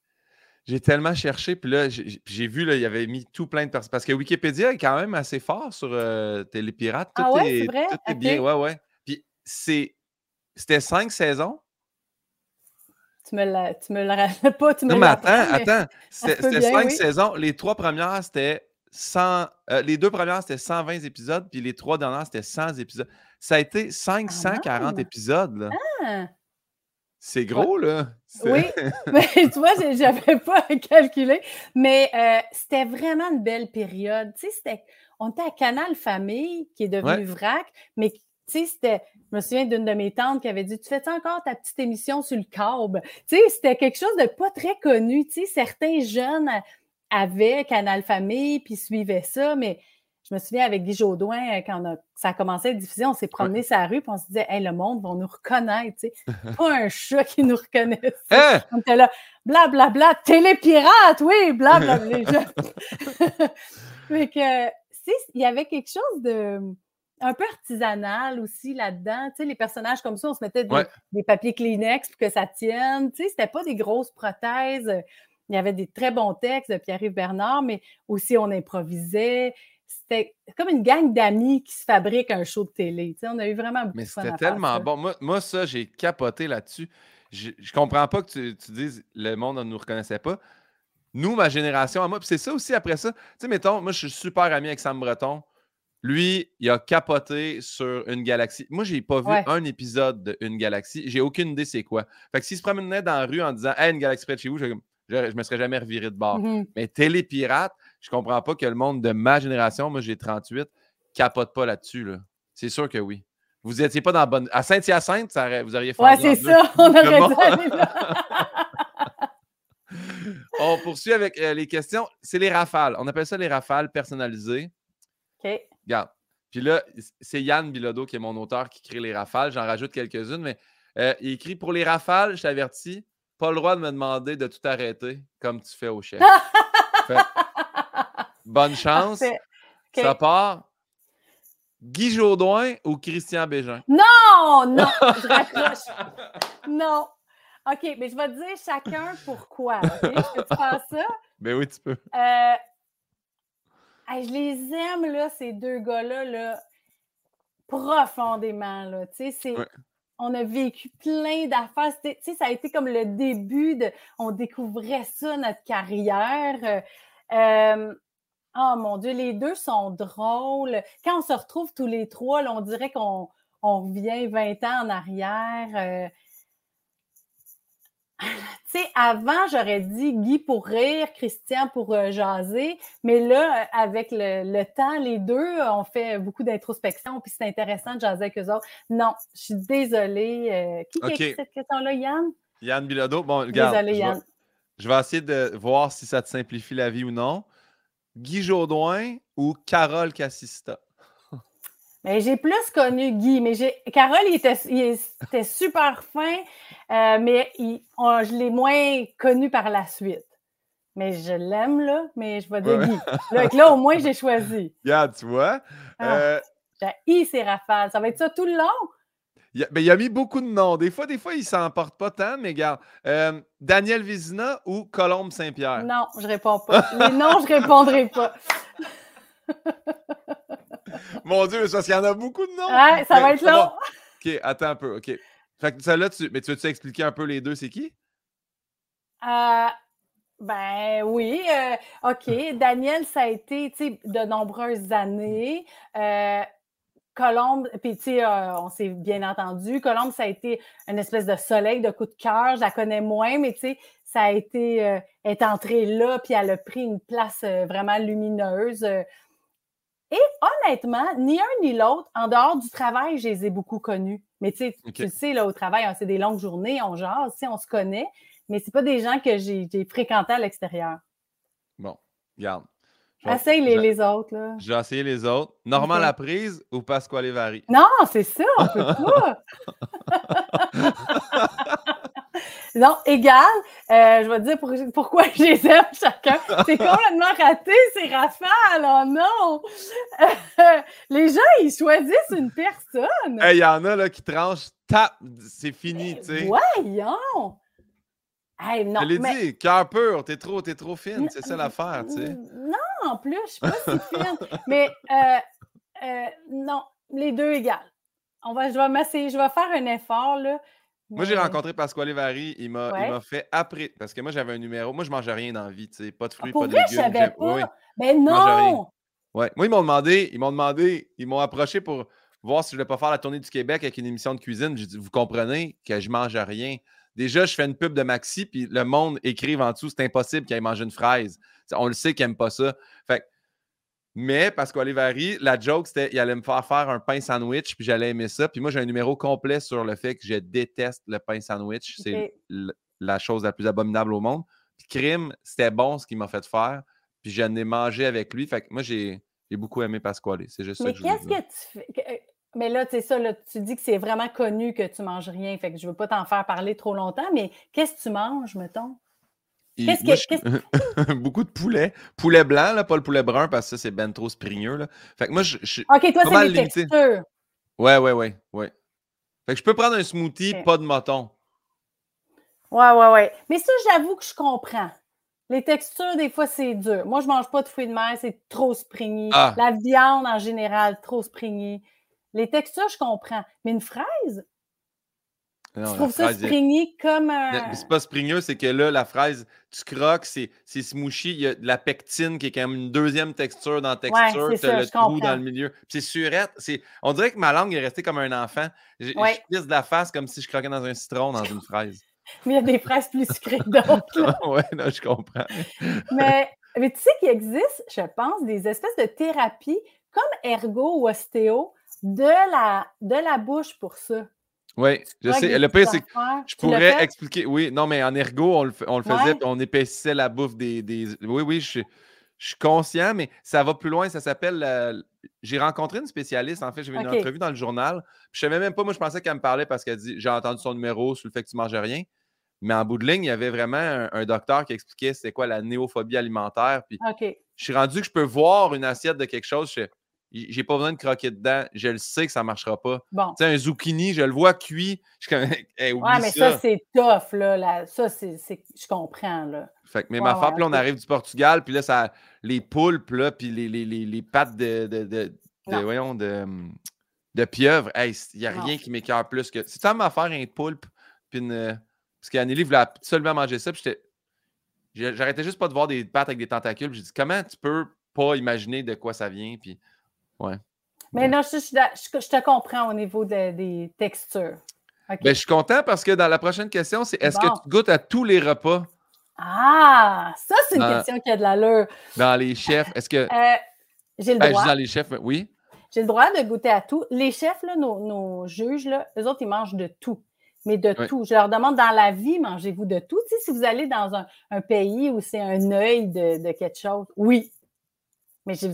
J'ai tellement cherché, puis là, j'ai vu, là, il y avait mis tout plein de personnes. Parce que Wikipédia est quand même assez fort sur euh, Télépirate. Tout ah ouais, est, vrai? Tout est bien, ouais, ouais. Puis c'était cinq saisons. Tu me, la, tu me le rappelles pas, tu me Non, mais attends, attends. C'était cinq saisons. Les trois premières, c'était 100. Euh, les deux premières, c'était 120 épisodes, puis les trois dernières, c'était 100 épisodes. Ça a été 540 ah épisodes. Là. Ah! C'est gros, là. Oui, mais tu vois, je n'avais pas calculé. Mais euh, c'était vraiment une belle période. Tu sais, on était à Canal Famille, qui est devenu VRAC, mais tu sais, c'était. Je me souviens d'une de mes tantes qui avait dit Tu fais encore ta petite émission sur le câble? Tu sais, c'était quelque chose de pas très connu. Tu sais, certains jeunes avaient Canal Famille puis suivaient ça, mais je me souviens avec Guy Jodoin, euh, quand ça a commencé à être diffusé, on s'est promené sur la rue et on se disait, hey, le monde va nous reconnaître. Tu sais. Pas un chat qui nous reconnaisse. Hein? On était là, blablabla, bla, bla, télépirate, oui, blablabla. Bla, Mais que, il y avait quelque chose de un peu artisanal aussi là-dedans. Tu sais, les personnages comme ça, on se mettait des, papiers Kleenex pour que ça tienne. Tu sais, c'était pas des grosses prothèses. Il y avait des très bons textes de Pierre-Yves Bernard, mais aussi on improvisait c'était comme une gang d'amis qui se fabriquent un show de télé. on a eu vraiment beaucoup Mais de fun. C'était tellement bon. Moi, moi ça, j'ai capoté là-dessus. Je, je comprends pas que tu, tu, dises le monde ne nous reconnaissait pas. Nous, ma génération, à moi, puis c'est ça aussi après ça. Tu sais, mettons, moi, je suis super ami avec Sam Breton. Lui, il a capoté sur une galaxie. Moi, j'ai pas vu un épisode de Une galaxie. J'ai aucune idée c'est quoi. Fait que s'il se promenait dans la rue en disant Hey, une galaxie près de chez vous, je, je, me serais jamais reviré de bord. Mm-hmm. Mais Télépirate, je comprends pas que le monde de ma génération, moi j'ai 38, capote pas là-dessus. Là. C'est sûr que oui. Vous n'étiez pas dans la bonne. À Saint-Hyacinthe, vous auriez fait. Ouais, c'est ça. On aurait là. On poursuit avec euh, les questions. C'est les rafales. On appelle ça les rafales personnalisées. OK. Regarde. Puis là, c'est Yann Bilodeau qui est mon auteur qui crée les rafales. J'en rajoute quelques-unes, mais euh, il écrit pour les rafales, je t'avertis, pas le droit de me demander de tout arrêter comme tu fais au chef. Bonne chance. Ça part. Guy Jodoin ou Christian Bégin? Non, non, je raccroche. non. OK, mais je vais te dire chacun pourquoi. Okay? Je peux faire ça? Ben oui, tu peux. Euh, je les aime, là, ces deux gars-là, là, profondément. Là. Tu sais, c'est. On a vécu plein d'affaires. Tu sais, ça a été comme le début de. On découvrait ça, notre carrière. Euh, Oh mon Dieu, les deux sont drôles. Quand on se retrouve tous les trois, on dirait qu'on revient 20 ans en arrière. Euh. Tu sais, avant, j'aurais dit Guy pour rire, Christian pour euh, jaser, mais là, avec le, temps, les deux ont fait beaucoup d'introspection, puis c'est intéressant de jaser avec eux autres. Non, je suis désolée. Euh, qui a écrit cette question-là, Yann? Yann Bilodeau. Bon, regarde. Désolée, Yann. je vais essayer de voir si ça te simplifie la vie ou non. Guy Jodoin ou Carole Cassista? Mais j'ai plus connu Guy, mais j'ai Carole, il était, super fin, euh, mais je l'ai moins connu par la suite. Mais je l'aime, là, mais je vais dire Guy. Là, au moins, j'ai choisi. Regarde, tu vois. Ah, euh, j'ai ces rafales. Ça va être ça tout le long? Il a, ben, il a mis beaucoup de noms. Des fois, des fois, il s'en porte pas tant, mais regarde. Euh, Daniel Vizina ou Colombe Saint-Pierre? Non, je réponds pas. Les noms, je répondrai pas. Mon Dieu, parce qu'il y en a beaucoup de noms. Ouais, ça va être long. OK, attends un peu. OK. Fait que celle-là, tu... mais tu veux-tu expliquer un peu les deux, c'est qui? Euh, ben oui. Euh, OK. Daniel, ça a été de nombreuses années. Euh, Colombe, puis tu sais, euh, on s'est bien entendu. Colombe, ça a été une espèce de soleil, de coup de cœur. Je la connais moins, mais tu sais, ça a été, euh, est entrée là, puis elle a pris une place euh, vraiment lumineuse. Et honnêtement, ni un ni l'autre, en dehors du travail, je les ai beaucoup connus. Mais tu sais, tu sais, là, au travail, c'est des longues journées, on jase, on se connaît, mais c'est pas des gens que j'ai fréquentés à l'extérieur. Bon, regarde. Essaye les, les, autres. Là. J'ai essayé les autres. Normand la prise ou Pasquale Vari? Non, c'est ça, on peut pas. non, égal. Euh, je vais te dire pourquoi je les aime chacun. C'est complètement raté, c'est Raphaël. Oh non! les gens, ils choisissent une personne. Il y en a là, qui tranchent, tap, c'est fini, tu sais. Voyons! je l'ai dit, cœur pur, t'es trop, es trop fine, c'est ça l'affaire, tu sais. Non, en plus, je suis pas si fine. Mais euh, euh, non, les deux égales. On va, je vais je vais faire un effort, là. Moi, j'ai rencontré Pasquale Vary, il m'a fait après, parce que moi, j'avais un numéro, moi, je mange rien dans la vie, pas de fruits, pas de légumes. Je savais pas? Mais non! Ouais. Moi, ils m'ont demandé, ils m'ont demandé, ils m'ont approché pour voir si je voulais pas faire la tournée du Québec avec une émission de cuisine. J'ai dit, vous comprenez que je mange rien. Déjà, je fais une pub de Maxi, puis le monde écrive en dessous, c'est impossible qu'il aille manger une fraise. on le sait qu'il n'aime pas ça. Fait mais parce qu'Olivari, la joke, c'était qu'il allait me faire faire un pain sandwich, puis j'allais aimer ça. Puis moi, j'ai un numéro complet sur le fait que je déteste le pain sandwich. C'est la chose la plus abominable au monde. Puis crime, c'était bon ce qu'il m'a fait faire. Puis j'en ai mangé avec lui. Fait que moi, j'ai beaucoup aimé Pasquale. C'est juste mais que qu'est-ce que tu fais? Mais là, tu sais ça, tu dis que c'est vraiment connu que tu manges rien, fait que je ne veux pas t'en faire parler trop longtemps, mais qu'est-ce que tu manges, mettons? Qu'est-ce que. Beaucoup de poulet. Poulet blanc, là, pas le poulet brun, parce que ça, c'est ben trop sprigneux. Là. Fait que moi, je. OK, toi, c'est les textures. Ouais, ouais, ouais, ouais. Fait que je peux prendre un smoothie, pas de moton. Ouais, ouais, ouais. Mais ça, j'avoue que je comprends. Les textures, des fois, c'est dur. Moi, je mange pas de fruits de mer, c'est trop springy. Ah. La viande, en général, trop springy. Les textures, je comprends. Mais une fraise? Non, je trouve ça springy comme un. C'est pas springueux, c'est que là, la fraise, tu croques, c'est smooshy. Il y a de la pectine qui est quand même une deuxième texture dans la texture. tu as le trou dans le milieu. c'est surette. On dirait que ma langue est restée comme un enfant. Je, je de la face comme si je croquais dans un citron dans une fraise. Mais il y a des fraises plus sucrées que d'autres. oui, je comprends. mais, mais tu sais qu'il existe, je pense, des espèces de thérapies comme ergo ou ostéo de la, de la bouche pour ça. Oui, je sais. Le pire, c'est que je pourrais expliquer. Oui, non, mais en ergo, on le, on le faisait, on épaississait la bouffe des. des... Oui, oui, je, je, suis conscient, mais ça va plus loin. Ça s'appelle. J'ai rencontré une spécialiste, en fait, j'avais une entrevue dans le journal. Je ne savais même pas, moi, je pensais qu'elle me parlait parce qu'elle dit J'ai entendu son numéro sur le fait que tu ne manges rien. Mais en bout de ligne, il y avait vraiment un, docteur qui expliquait c'était quoi la néophobie alimentaire. Puis je suis rendu que je peux voir une assiette de quelque chose. Je j'ai pas besoin de croquer dedans. Je le sais que ça ne marchera pas. Bon. Tu sais, un zucchini, je le vois cuit. Je comme, ouais, mais ça, c'est tough, là. Ça, c'est, je comprends, là. Fait que, mais ma femme, puis là, on arrive du Portugal, puis là, ça, les poulpes, là, puis les, les, les, les, pattes de, de, de, de voyons, de, de pieuvre. il n'y a rien qui m'écœure plus que. Si tu as faire un poulpe, puis une. Parce qu'Anneli voulait seulement manger ça, puis j'étais. J'arrêtais juste pas de voir des pattes avec des tentacules. J'ai dit, comment tu peux pas imaginer de quoi ça vient? Puis Ouais. Mais non, je, te comprends au niveau des textures. Ben, je suis content parce que dans la prochaine question, c'est est-ce que tu goûtes à tous les repas? Ah, ça, c'est une question qui a de l'allure. Dans les chefs, est-ce que. Euh, j'ai le ben, droit. dans les chefs, oui. J'ai le droit de goûter à tout. Les chefs, là, nos, juges, là, eux autres, ils mangent de tout. Mais de tout. Je leur demande dans la vie, mangez-vous de tout? si vous allez dans un, pays où c'est un œil de, de, quelque chose, oui. Mais je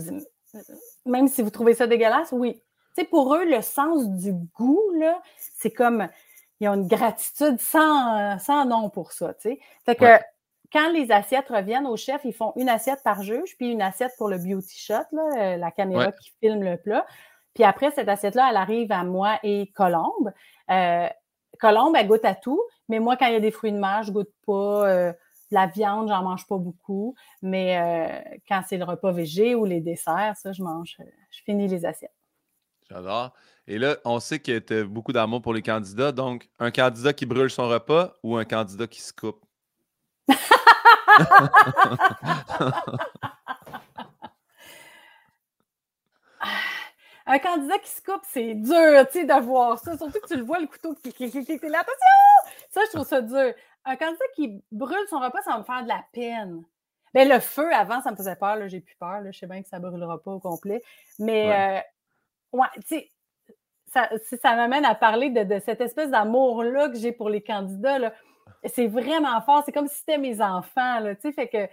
même si vous trouvez ça dégueulasse, oui. Tu sais, pour eux, le sens du goût, là, c'est comme, ils ont une gratitude sans, sans nom pour ça, tu sais. Fait que, quand les assiettes reviennent au chef, ils font une assiette par juge, puis une assiette pour le beauty shot, là, euh, la caméra qui filme le plat. Puis après, cette assiette-là, elle arrive à moi et Colombe. Euh, Colombe, elle goûte à tout, mais moi, quand il y a des fruits de mer, je goûte pas. Euh, la viande, j'en mange pas beaucoup, mais euh, quand c'est le repas végé ou les desserts, ça, je mange, euh, je finis les assiettes. J'adore. Et là, on sait que tu as beaucoup d'amour pour les candidats. Donc, un candidat qui brûle son repas ou un candidat qui se coupe? un candidat qui se coupe, c'est dur, tu sais, de voir ça. Surtout que tu le vois, le couteau qui qui là. Attention! Ça, je trouve ça dur. Un candidat qui brûle son repas, ça va me faire de la peine. Ben, le feu, avant, ça me faisait peur. J'ai plus peur. Là. Je sais bien que ça ne brûlera pas au complet. Mais, ouais, euh, tu sais, ça, ça m'amène à parler de, cette espèce d'amour-là que j'ai pour les candidats. C'est vraiment fort. C'est comme si c'était mes enfants. Là, fait que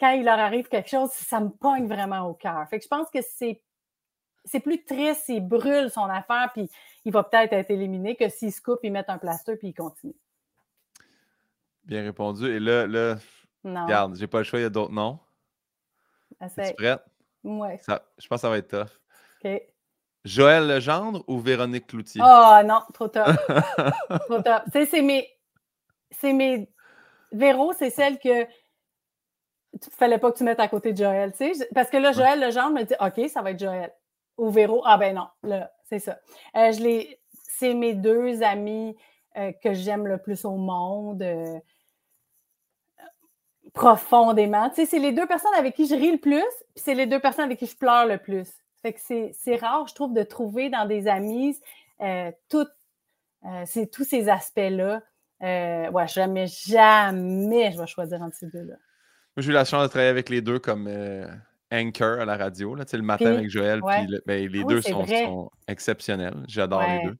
quand il leur arrive quelque chose, ça me pogne vraiment au cœur. Fait que je pense que c'est c'est plus triste s'il brûle son affaire, puis il va peut-être être éliminé que s'il se coupe, il met un plaster, puis il continue. Bien répondu. Et là, là non. regarde, j'ai pas le choix, il y a d'autres noms. Es-tu prête? Oui. je pense que ça va être tough. OK. Joël Legendre ou Véronique Cloutier? Oh non, trop tough. trop tough. Tu sais, c'est mes. C'est mes. Véro, c'est celle que. Il fallait pas que tu mettes à côté de Joël, tu sais. Parce que là, Joël Legendre me dit OK, ça va être Joël. Ou Véro, ah ben non, là, c'est ça. Euh, je C'est mes deux amis euh, que j'aime le plus au monde. Euh, profondément. Tu sais, c'est les deux personnes avec qui je ris le plus, puis c'est les deux personnes avec qui je pleure le plus. Fait que c'est rare, je trouve, de trouver dans des amis euh, tout, euh, tous ces aspects-là. Euh, ouais, jamais, jamais je vais choisir entre ces deux-là. Moi, j'ai eu la chance de travailler avec les deux comme anchor à la radio, là, le matin avec Joël. Puis, ben, les deux sont, sont, exceptionnels. J'adore les deux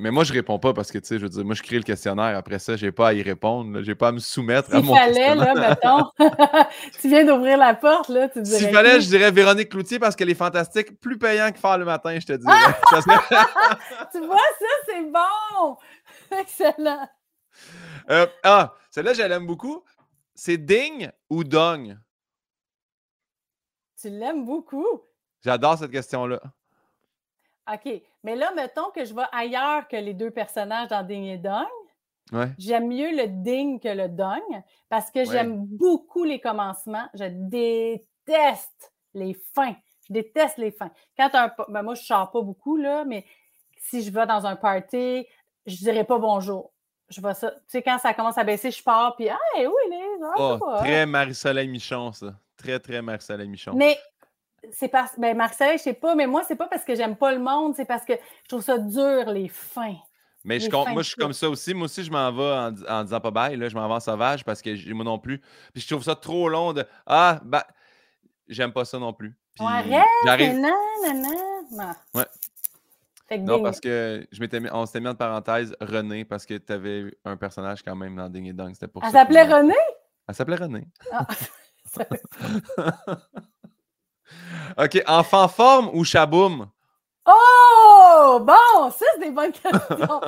mais moi, je réponds pas parce que, tu sais, je veux dire, moi, je crée le questionnaire. Après ça, j'ai pas à y répondre. J'ai pas à me soumettre à mon fallait, là, mettons, tu viens d'ouvrir la porte, là, tu dirais... S'il fallait, je dirais Véronique Cloutier parce qu'elle est fantastique. Plus payant que faire le matin, je te dis. tu vois, ça, c'est bon! Excellent! Euh, ah, celle-là, je l'aime beaucoup. C'est Ding ou Dong? Tu l'aimes beaucoup? J'adore cette question-là. OK. Mais là, mettons que je vais ailleurs que les deux personnages dans Ding et Dong. J'aime mieux le ding que le dong parce que j'aime beaucoup les commencements. Je déteste les fins. Je déteste les fins. Quand un, ben moi, je ne sors pas beaucoup, là, mais si je vais dans un party, je ne dirais pas bonjour. Je vois ça. Tu sais, quand ça commence à baisser, je pars, puis Hey, oui, les. Oh, très Marie-Soleil Michon, ça. Très, très Marie-Soleil Michon. Mais c'est parce ben Marseille, je sais pas, mais moi, c'est pas parce que j'aime pas le monde, c'est parce que je trouve ça dur, les fins. Mais je, moi, je suis comme ça aussi. Moi aussi, je m'en vais en, disant pas bye, là, je m'en vais en sauvage parce que moi non plus. Puis je trouve ça trop long de Ah, bah, j'aime pas ça non plus. Puis j'arrive. Non, non, non. Ouais. non, parce que je m'étais mis, on s'était mis en parenthèse René parce que tu avais un personnage quand même dans Ding et Dong. C'était pour Elle s'appelait René? Elle s'appelait René. Ah. OK, enfant forme ou chaboum? Oh! Bon, ça, c'est des bonnes questions.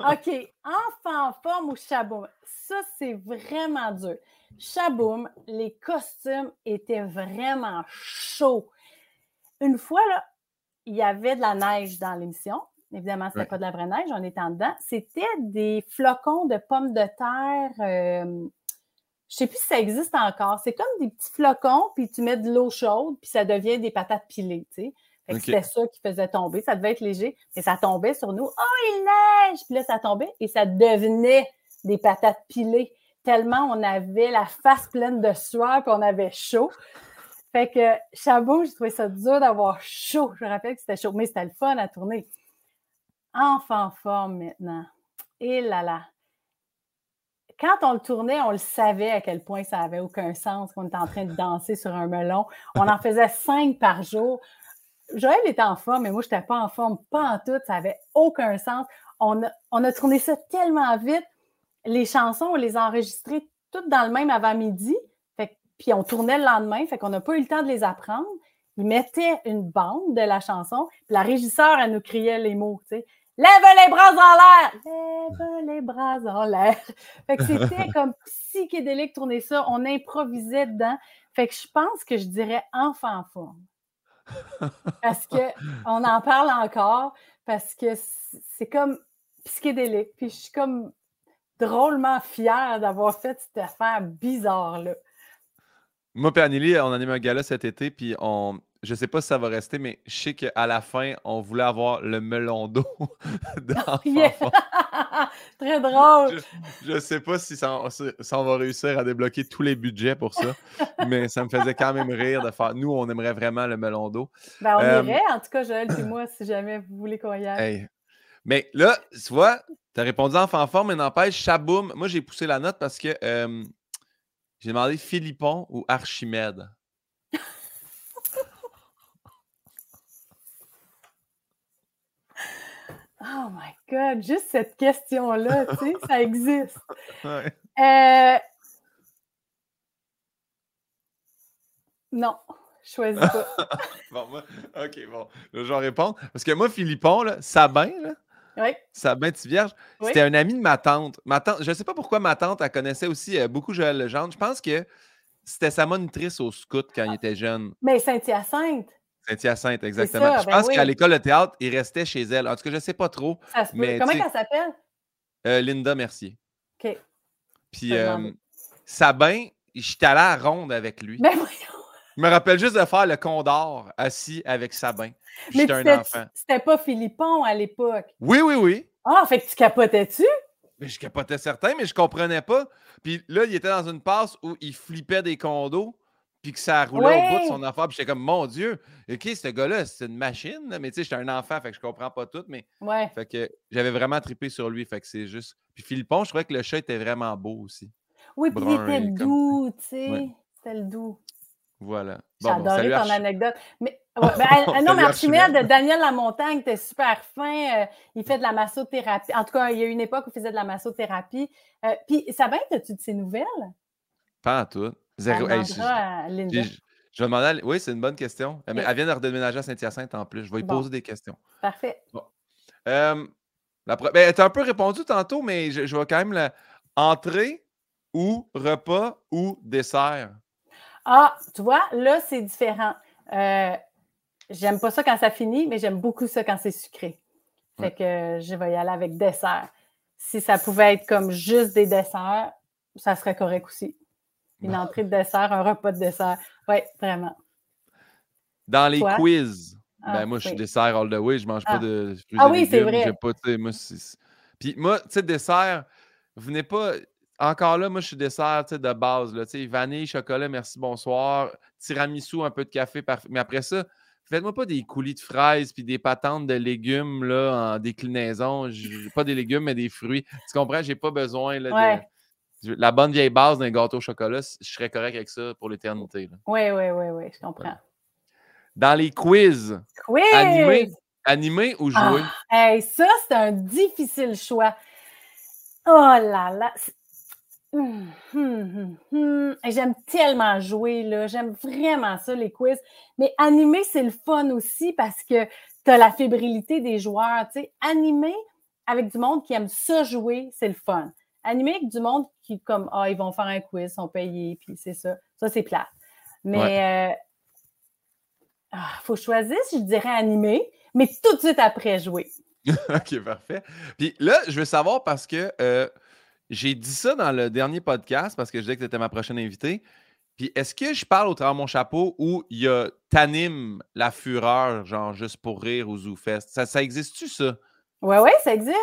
OK, enfant forme ou chaboum? Ça, c'est vraiment dur. Chaboum, les costumes étaient vraiment chauds. Une fois, là, il y avait de la neige dans l'émission. Évidemment, ce n'était pas de la vraie neige, on était en dedans. C'était des flocons de pommes de terre. Euh, je sais plus si ça existe encore. C'est comme des petits flocons, puis tu mets de l'eau chaude, puis ça devient des patates pilées, tu sais. C'était ça qui faisait tomber. Ça devait être léger, mais ça tombait sur nous. Oh, il neige! Puis là, ça tombait et ça devenait des patates pilées. Tellement on avait la face pleine de sueur, puis on avait chaud. Fait que Chabot, j'ai trouvé ça dur d'avoir chaud. Je me rappelle que c'était chaud, mais c'était le fun à tourner. Enfant forme maintenant. Et là là quand on le tournait, on le savait à quel point ça avait aucun sens qu'on était en train de danser sur un melon. On en faisait cinq par jour. Joël était en forme, mais moi, je n'étais pas en forme, pas en tout. Ça n'avait aucun sens. On a, tourné ça tellement vite. Les chansons, on les a enregistrées toutes dans le même avant-midi. Puis on tournait le lendemain, fait qu'on n'a pas eu le temps de les apprendre. Il mettait une bande de la chanson, puis la régisseur, elle nous criait les mots, tu sais. Lève les bras en l'air! Lève les bras en l'air. Fait que c'était comme psychédélique tourner ça. On improvisait dedans. Fait que je pense que je dirais enfant forme. Parce qu'on en parle encore, parce que c'est comme psychédélique. Puis je suis comme drôlement fière d'avoir fait cette affaire bizarre-là. Moi et Anneli, on a animé un gala cet été, puis on, je sais pas si ça va rester, mais je sais qu'à la fin, on voulait avoir le melon d'eau dans Yeah. Très drôle. Je ne sais pas si ça, si on va réussir à débloquer tous les budgets pour ça, mais ça me faisait quand même rire de faire. Nous, on aimerait vraiment le melon d'eau. Ben, on Euh, irait, en tout cas, Joël et moi, si jamais vous voulez qu'on y aille. Hey. Mais là, tu vois, tu as répondu en fanfare, mais n'empêche, Chaboum, moi j'ai poussé la note parce que euh, j'ai demandé Philippon ou Archimède? Oh my God, juste cette question-là, tu sais, ça existe. Ouais. Euh... Non, je choisis pas. Bon, moi, ok, bon. Là, je vais répondre. Parce que moi, Philippon, là, Sabin, là, Oui, Sabin Tivierge, Oui. c'était un ami de ma tante. Ma tante, je ne sais pas pourquoi ma tante, elle connaissait aussi euh, beaucoup Joël Legendre. Je pense que c'était sa monitrice au scout quand il était jeune. mais Saint-Hyacinthe, Saint-Hyacinthe, exactement. ça, je ben pense oui. qu'à l'école de théâtre, il restait chez elle. En tout cas, je ne sais pas trop. ça se peut. Mais, Comment elle s'appelle? Euh, Linda Mercier. OK. Puis euh. Sabin, j'étais allé à la ronde avec lui. Ben voyons. Je me rappelle juste de faire le condor assis avec Sabin. J'étais un enfant. c'était pas Philippon à l'époque? Oui, oui, oui. Ah, fait que tu capotais-tu? Mais je capotais certain, mais je comprenais pas. Puis là, il était dans une passe où il flippait des condos, puis que ça roulait au bout de son affaire. Puis j'étais comme, mon Dieu, OK, ce gars-là, c'est une machine. Mais tu sais, j'étais un enfant, fait que je comprends pas tout. Mais Ouais. fait que j'avais vraiment trippé sur lui. Fait que c'est juste. Puis Philippon, je trouvais que le chat était vraiment beau aussi. Oui, puis il était doux, tu sais. Ouais. C'était le doux. Voilà. J'ai Bon, adoré salut, ton Arch- anecdote. Mais, ouais, ben, ah, non, mais Archimède, Archimède. Daniel Lamontagne était super fin. euh, il fait de la massothérapie. En tout cas, il y a une époque où il faisait de la massothérapie. Euh, puis, Sabin, as-tu de ses nouvelles? Pas en tout. Zéro. Hey, je- demandera à Linda. j'ai- je vais demander à- Oui, c'est une bonne question. Euh, Mais elle vient de redéménager à Saint-Hyacinthe en plus. Je vais lui Bon. poser des questions. Parfait. Euh, la pre- ben, tu as un peu répondu tantôt, mais je, je vais quand même la. Entrée ou repas ou dessert? Ah, tu vois, là, c'est différent. Euh, j'aime pas ça quand ça finit, mais j'aime beaucoup ça quand c'est sucré. Fait Ouais. que euh, je vais y aller avec dessert. Si ça pouvait être comme juste des desserts, ça serait correct aussi. Une entrée de dessert, un repas de dessert. Oui, vraiment. Dans les Toi? quiz, Ah, ben moi, je suis dessert all the way. Je mange pas Ah. de fruits Ah oui, c'est vrai. j'ai Pas, moi, Puis moi, tu sais, dessert, venez pas. Encore là, moi, je suis dessert de base. Là, vanille, chocolat, merci, bonsoir. Tiramisu, un peu de café, parfait. Mais après ça, faites-moi pas des coulis de fraises puis des patentes de légumes là, en déclinaison. Pas des légumes, mais des fruits. Tu comprends? J'ai pas besoin là, de- Ouais. La bonne vieille base d'un gâteau au chocolat, je serais correct avec ça pour l'éternité. Oui, oui, oui, oui, je comprends. Dans les quiz, Quiz! animé, animé ou joué? Ah, hey, ça, c'est un difficile choix. Oh là là. Hum, hum, hum, hum. Et J'aime tellement jouer, là. J'aime vraiment ça, les quiz. Mais animer, c'est le fun aussi parce que tu as la fébrilité des joueurs. Tu sais, animer avec du monde qui aime ça jouer, c'est le fun. Animer avec du monde qui, comme, ah, ils vont faire un quiz, ils sont payés, puis c'est ça. Ça, c'est plat. Mais, il faut choisir, je dirais animer, mais tout de suite après jouer. OK, parfait. Puis là, je veux savoir parce que euh, j'ai dit ça dans le dernier podcast parce que je disais que tu étais ma prochaine invitée. Puis est-ce que je parle au travers de mon chapeau où il y a T'animes la fureur, genre juste pour rire au ZooFest? Ça, ça existe-tu, ça? Oui, oui, ça existe.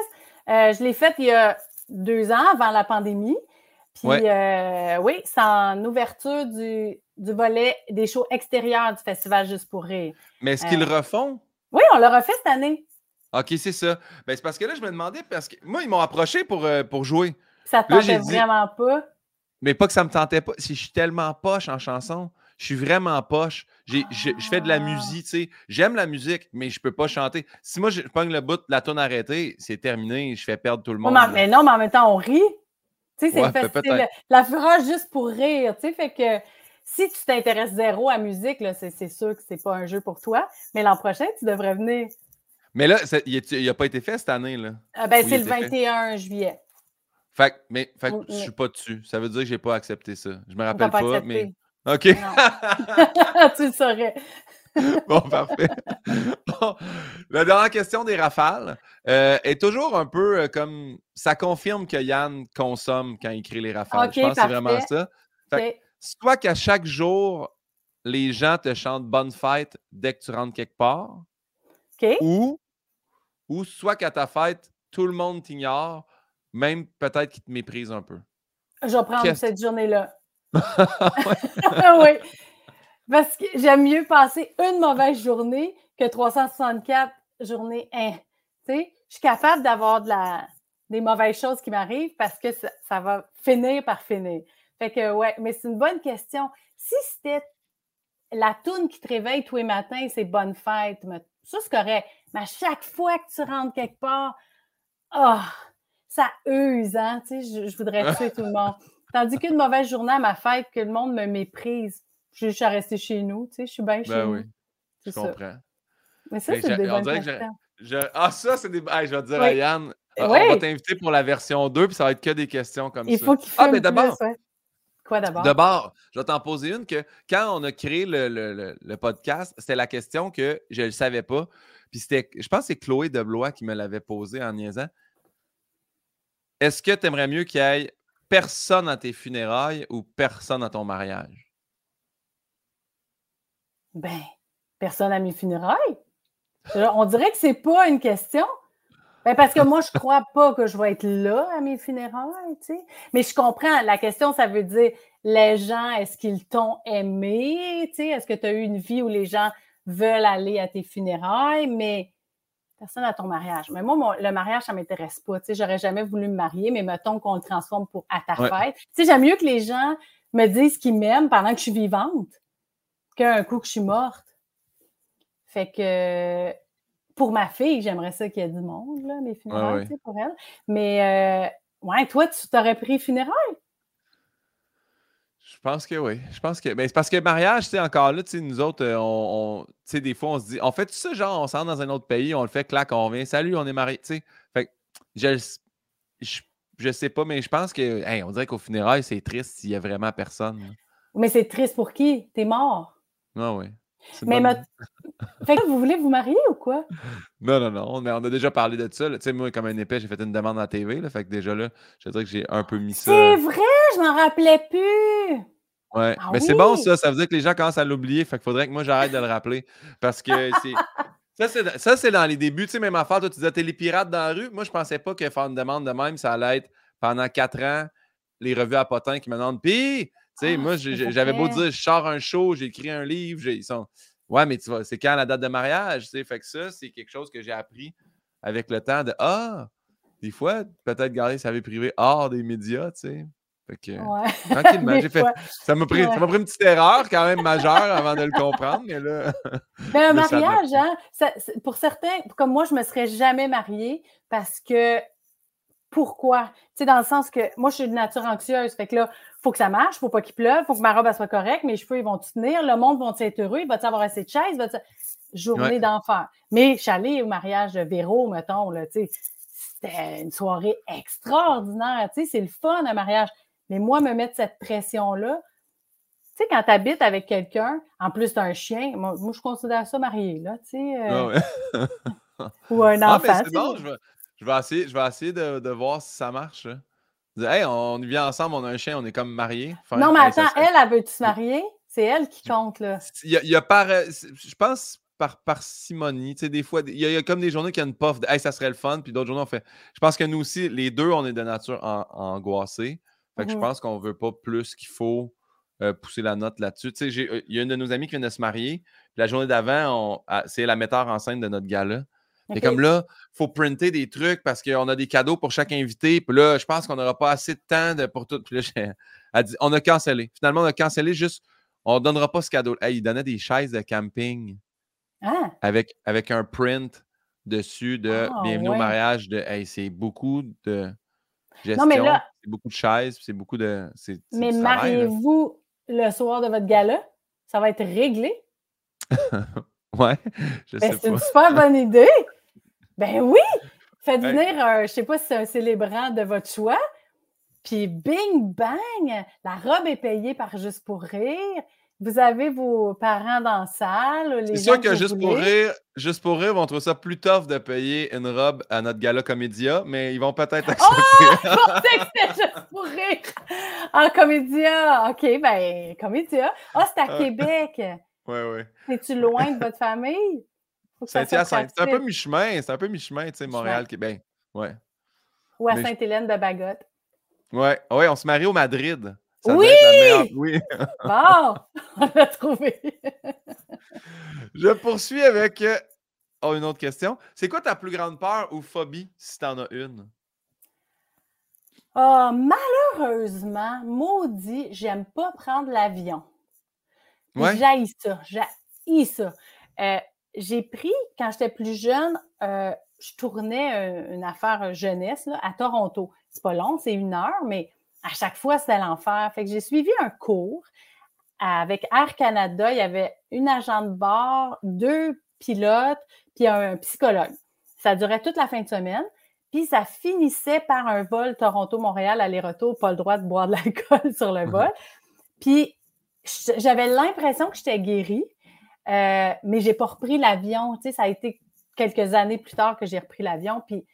Euh, je l'ai fait il y a deux ans avant la pandémie. Puis Ouais. euh, oui, c'est en ouverture du, du volet des shows extérieurs du Festival Juste pour rire. Mais est-ce qu'ils Euh. le refont? Oui, on l'a refait cette année. OK, c'est ça. Ben, c'est parce que là, je me demandais, parce que moi, ils m'ont approché pour, euh, pour jouer. Ça ne Là, tentait dit- vraiment pas. Mais pas que ça me tentait pas. Si je suis tellement poche en chanson, je suis vraiment poche. Je fais de la Ah. musique, tu sais. J'aime la musique, mais je peux pas chanter. Si moi, je pogne le bout de la tonne arrêtée, c'est terminé. Je fais perdre tout le monde. mais, non, mais en même temps, on rit. Tu sais, c'est Ouais, la fureur juste pour rire. Tu sais, fait que si tu t'intéresses zéro à la musique, là, c'est, c'est sûr que c'est pas un jeu pour toi. Mais l'an prochain, tu devrais venir. Mais là, ça- il n'a pas été fait cette année. Là? Ah, ben, c'est le c'est fait? 21 juillet. Fait, que- mais fait Oui, je suis pas dessus. Ça veut dire que j'ai pas accepté ça. Je me rappelle pas pas, accepté. mais. OK. Tu le saurais. bon, parfait. Bon, la dernière question des rafales euh, est toujours un peu euh, comme. Ça confirme que Yann consomme quand il crée les rafales. Je pense que c'est vraiment ça. Fait. Soit qu'à chaque jour, les gens te chantent bonne fête dès que tu rentres quelque part. Ou, ou soit qu'à ta fête, tout le monde t'ignore, même peut-être qu'ils te méprisent un peu. Je vais prendre cette journée-là. Oui. Parce que j'aime mieux passer une mauvaise journée que 364 journées. Hein. Je suis capable d'avoir de la, des mauvaises choses qui m'arrivent parce que ça, va finir par finir. Fait que, ouais, mais c'est une bonne question. Si c'était la toune qui te réveille tous les matins, c'est bonne fête, ça c'est correct. Mais à chaque fois que tu rentres quelque part, ah, ça use, hein? Je voudrais tuer tout le monde. Tandis qu'une mauvaise journée à ma fête, que le monde me méprise, je suis juste à rester chez nous, tu sais, je suis bien chez Ben nous. oui, je ça. comprends. Mais ça, c'est des on bonnes. Je- Ah, ça, c'est des. Je vais te dire Oui. à Yann, Eh on va t'inviter pour la version 2, puis ça va être que des questions comme Il ça. faut qu'il Ah, mais d'abord, plus, ouais. Quoi d'abord? D'abord, je vais t'en poser une que quand on a créé le, le- le- le podcast, c'était la question que je ne savais pas. Puis c'était, je pense que c'est Chloé Deblois qui me l'avait posée en niaisant. Est-ce que tu aimerais mieux qu'il y ait personne à tes funérailles ou personne à ton mariage? Ben, personne à mes funérailles? On dirait que c'est pas une question. Ben, parce que moi, je crois pas que je vais être là à mes funérailles, tu sais. Mais je comprends. La question, ça veut dire les gens, est-ce qu'ils t'ont aimé? Tu sais, est-ce que tu as eu une vie où les gens veulent aller à tes funérailles? Mais personne à ton mariage. Mais moi, mon- le mariage, ça m'intéresse pas. Tu sais, j'aurais jamais voulu me marier, mais mettons qu'on le transforme pour à ta Ouais. fête. Tu sais, j'aime mieux que les gens me disent qu'ils m'aiment pendant que je suis vivante qu'un coup que je suis morte. Fait que pour ma fille, j'aimerais ça qu'il y ait du monde, là, mes funérailles, ouais. pour elle. Mais euh, ouais, toi, tu t'aurais pris funérailles? Je pense que oui. Je pense que. Ben, c'est parce que mariage, tu sais, encore là, tu sais, nous autres, euh, on, on- tu sais, des fois, on se dit, on fait tout ça, genre, on s'en dans un autre pays, on le fait, clac, on vient, salut, on est mariés, tu sais. Fait que, je, je, je sais pas, mais je pense que, hey, on dirait qu'au funérailles, c'est triste s'il y a vraiment personne. là. Mais c'est triste pour qui? T'es mort? Ah oui. Mais fait que vous voulez vous marier ou quoi? Non, non, non. Mais on a déjà parlé de ça. Tu sais, moi, comme un épais, j'ai fait une demande à la TV. Là, fait que déjà là, je dirais que j'ai un peu mis ça. C'est vrai, je m'en rappelais plus. Ouais. Ah mais c'est bon, ça. Ça veut dire que les gens commencent à l'oublier. Fait qu'il faudrait que moi, j'arrête de le rappeler. Parce que c'est. Ça, c'est, dans les débuts. Tu sais, même affaire, toi, tu disais, t'es les pirates dans la rue. Moi, je pensais pas que faire une demande de même, ça allait être pendant quatre ans, les revues à potins qui me demandent. Puis, sais, Ah, moi, j'avais beau dire, je sors un show, j'ai écrit un livre, ils sont. Ouais, mais tu vois, c'est quand la date de mariage, tu sais? Fait que ça, c'est quelque chose que j'ai appris avec le temps de Ah, des fois, peut-être garder sa vie privée hors des médias, tu sais? Fait que, Ouais. tranquillement, Des j'ai fait. fois. Ça m'a pris, Ouais. une petite erreur quand même majeure avant de le comprendre, mais là. Ben, un mariage, hein, ça- pour certains, comme moi, je me serais jamais mariée parce que pourquoi? Tu sais, dans le sens que moi, je suis de nature anxieuse. Fait que là, faut que ça marche, faut pas qu'il pleuve, faut que ma robe elle soit correcte, mes cheveux, ils vont tenir, le monde va être heureux, il va avoir assez de chaises, va journée Ouais. d'enfer. Mais je suis allée au mariage de Véro, mettons, là, tu sais, c'était une soirée extraordinaire, tu sais, c'est le fun, un mariage. Mais moi, me mettre cette pression-là, tu sais, quand tu habites avec quelqu'un, en plus d'un chien, moi, moi, je considère ça marié, là, tu sais, euh, Ah ouais. ou un Ah, enfant. mais c'est tu sais. bon, je vais, je vais essayer, je vais essayer de, de voir si ça marche. là. Dire, Hey, on vient ensemble, on a un chien, on est comme mariés. Faire- Non, mais attends, elle, elle veut-tu se marier? C'est elle qui compte, là. Il y a, il y a par. euh, Je pense par parcimonie. Tu sais, des fois, il y, a, il y a comme des journées qui ont une puff de Hey, ça serait le fun, puis d'autres journées, on fait. Je pense que nous aussi, les deux, on est de nature en- angoissée. Fait que je Mhm. pense qu'on veut pas plus qu'il faut euh, pousser la note là-dessus. Tu sais, j'ai- euh, il y a une de nos amies qui vient de se marier. Puis la journée d'avant, on- ah, c'est la metteur en scène de notre gala. Et comme là, il faut printer des trucs parce qu'on a des cadeaux pour chaque invité. Puis là, je pense qu'on n'aura pas assez de temps de- pour tout. Puis là, j'ai- elle dit, on a cancellé. Finalement, on a cancellé juste, on ne donnera pas ce cadeau. Hey, il donnait des chaises de camping Ah, avec, avec un print dessus de Ah, Bienvenue au mariage. De, hey, c'est beaucoup de gestion. Non, mais là- c'est beaucoup de chaises. C'est beaucoup de. mais mariez-vous le soir de votre gala? Ça va être réglé? Ouais, je Ben, sais c'est une super bonne idée. Ben oui! Faites Hey. venir, un, je sais pas si c'est un célébrant de votre choix. Puis bing, bang! La robe est payée par Juste pour rire. Vous avez vos parents dans la salle. C'est sûr que, juste pour rire, juste pour rire, vont trouver ça plus tough de payer une robe à notre gala comédia, mais ils vont peut-être oh! accepter. Oh! Je que c'était juste pour rire. En comédia. OK, ben, comédia. Ah, c'est à Québec. Oui, oui. Es-tu loin de votre famille? Saint-Hyacinthe. C'est un peu mi-chemin. C'est un peu mi-chemin, tu sais, Montréal, Québec. Ouais. Ou à Sainte-Hélène de Bagotte. Ouais. ouais, on se marie au Madrid. oui! Oui! bon, on l'a trouvé. Je poursuis avec euh, oh, une autre question. C'est quoi ta plus grande peur ou phobie, si tu en as une? Oh, malheureusement, maudit, j'aime pas prendre l'avion. Ouais? J'haïs ça. J'haïs ça. Euh, j'ai pris, quand j'étais plus jeune, euh, je tournais une affaire jeunesse là, à Toronto. C'est pas long, c'est une heure, mais à chaque fois, c'était l'enfer. Fait que j'ai suivi un cours avec Air Canada. Il y avait une agent de bord, deux pilotes, puis un psychologue. Ça durait toute la fin de semaine. Puis ça finissait par un vol Toronto-Montréal aller-retour, pas le droit de boire de l'alcool sur le vol. Puis j'avais l'impression que j'étais guérie, euh, mais j'ai pas repris l'avion. Tu sais, ça a été quelques années plus tard que j'ai repris l'avion. Puis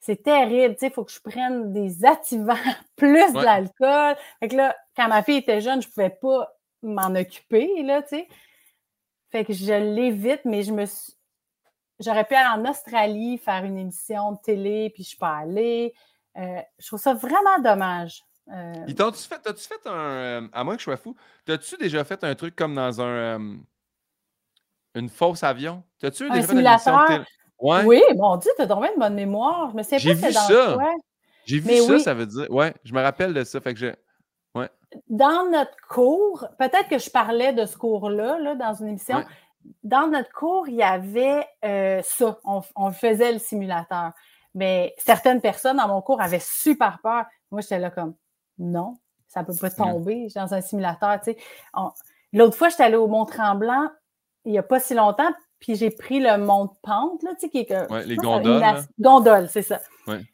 c'est terrible, tu sais, il faut que je prenne des activants plus de l'alcool. Fait que là, quand ma fille était jeune, je pouvais pas m'en occuper, là, tu sais. Fait que je l'évite, mais je me suis... J'aurais pu aller en Australie faire une émission de télé, puis je suis pas allée. Euh, je trouve ça vraiment dommage. Euh... T'as-tu fait, as -tu fait un. Euh, à moins que je sois fou, t'as-tu déjà fait un truc comme dans un. Une fausse avion? T'as-tu déjà fait une de télé? Oui, mon Dieu, t'as dormi une bonne mémoire. Je me sais pas vu ça. J'ai vu ça, ça veut dire. Ouais, je me rappelle de ça. Fait que Ouais. Dans notre cours, peut-être que je parlais de ce cours-là, là, dans une émission. Dans notre cours, il y avait euh, ça. On, faisait le simulateur. Mais certaines personnes dans mon cours avaient super peur. Moi, j'étais là comme non, ça ne peut pas tomber dans un simulateur. Tu sais. L'autre fois, j'étais allée au Mont-Tremblant il n'y a pas si longtemps, puis j'ai pris le monte-pente, là, tu sais, qui est que. Ouais, les gondoles. Gondole, c'est ça. Ouais.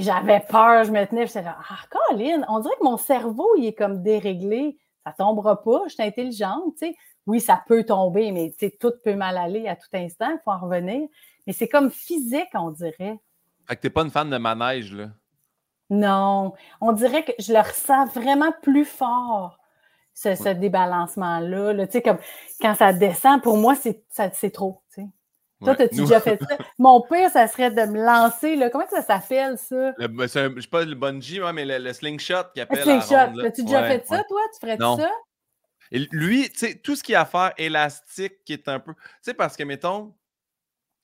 J'avais peur, je me tenais, j'étais là, ah, Colin, on dirait que mon cerveau, il est comme déréglé. Ça tombera pas, je suis intelligente, tu sais. Oui, ça peut tomber, mais tu sais, tout peut mal aller à tout instant, il faut en revenir. Mais c'est comme physique, on dirait. Fait que t'es pas une fan de manège, là? Non. On dirait que je le ressens vraiment plus fort ce, débalancement-là. Là. Tu sais, comme quand ça descend, pour moi, c'est, c'est trop. Tu sais. Toi, as-tu déjà fait ça? Mon pire, ça serait de me lancer. Là. Comment ça s'appelle, ça? Le, ben, c'est je sais pas le bungee, mais le, slingshot qui appelle. Le slingshot. As-tu déjà fait ça, toi? Tu ferais ça? Et lui, tu sais, tout ce qu'il a à faire élastique qui est un peu. Tu sais, parce que, mettons,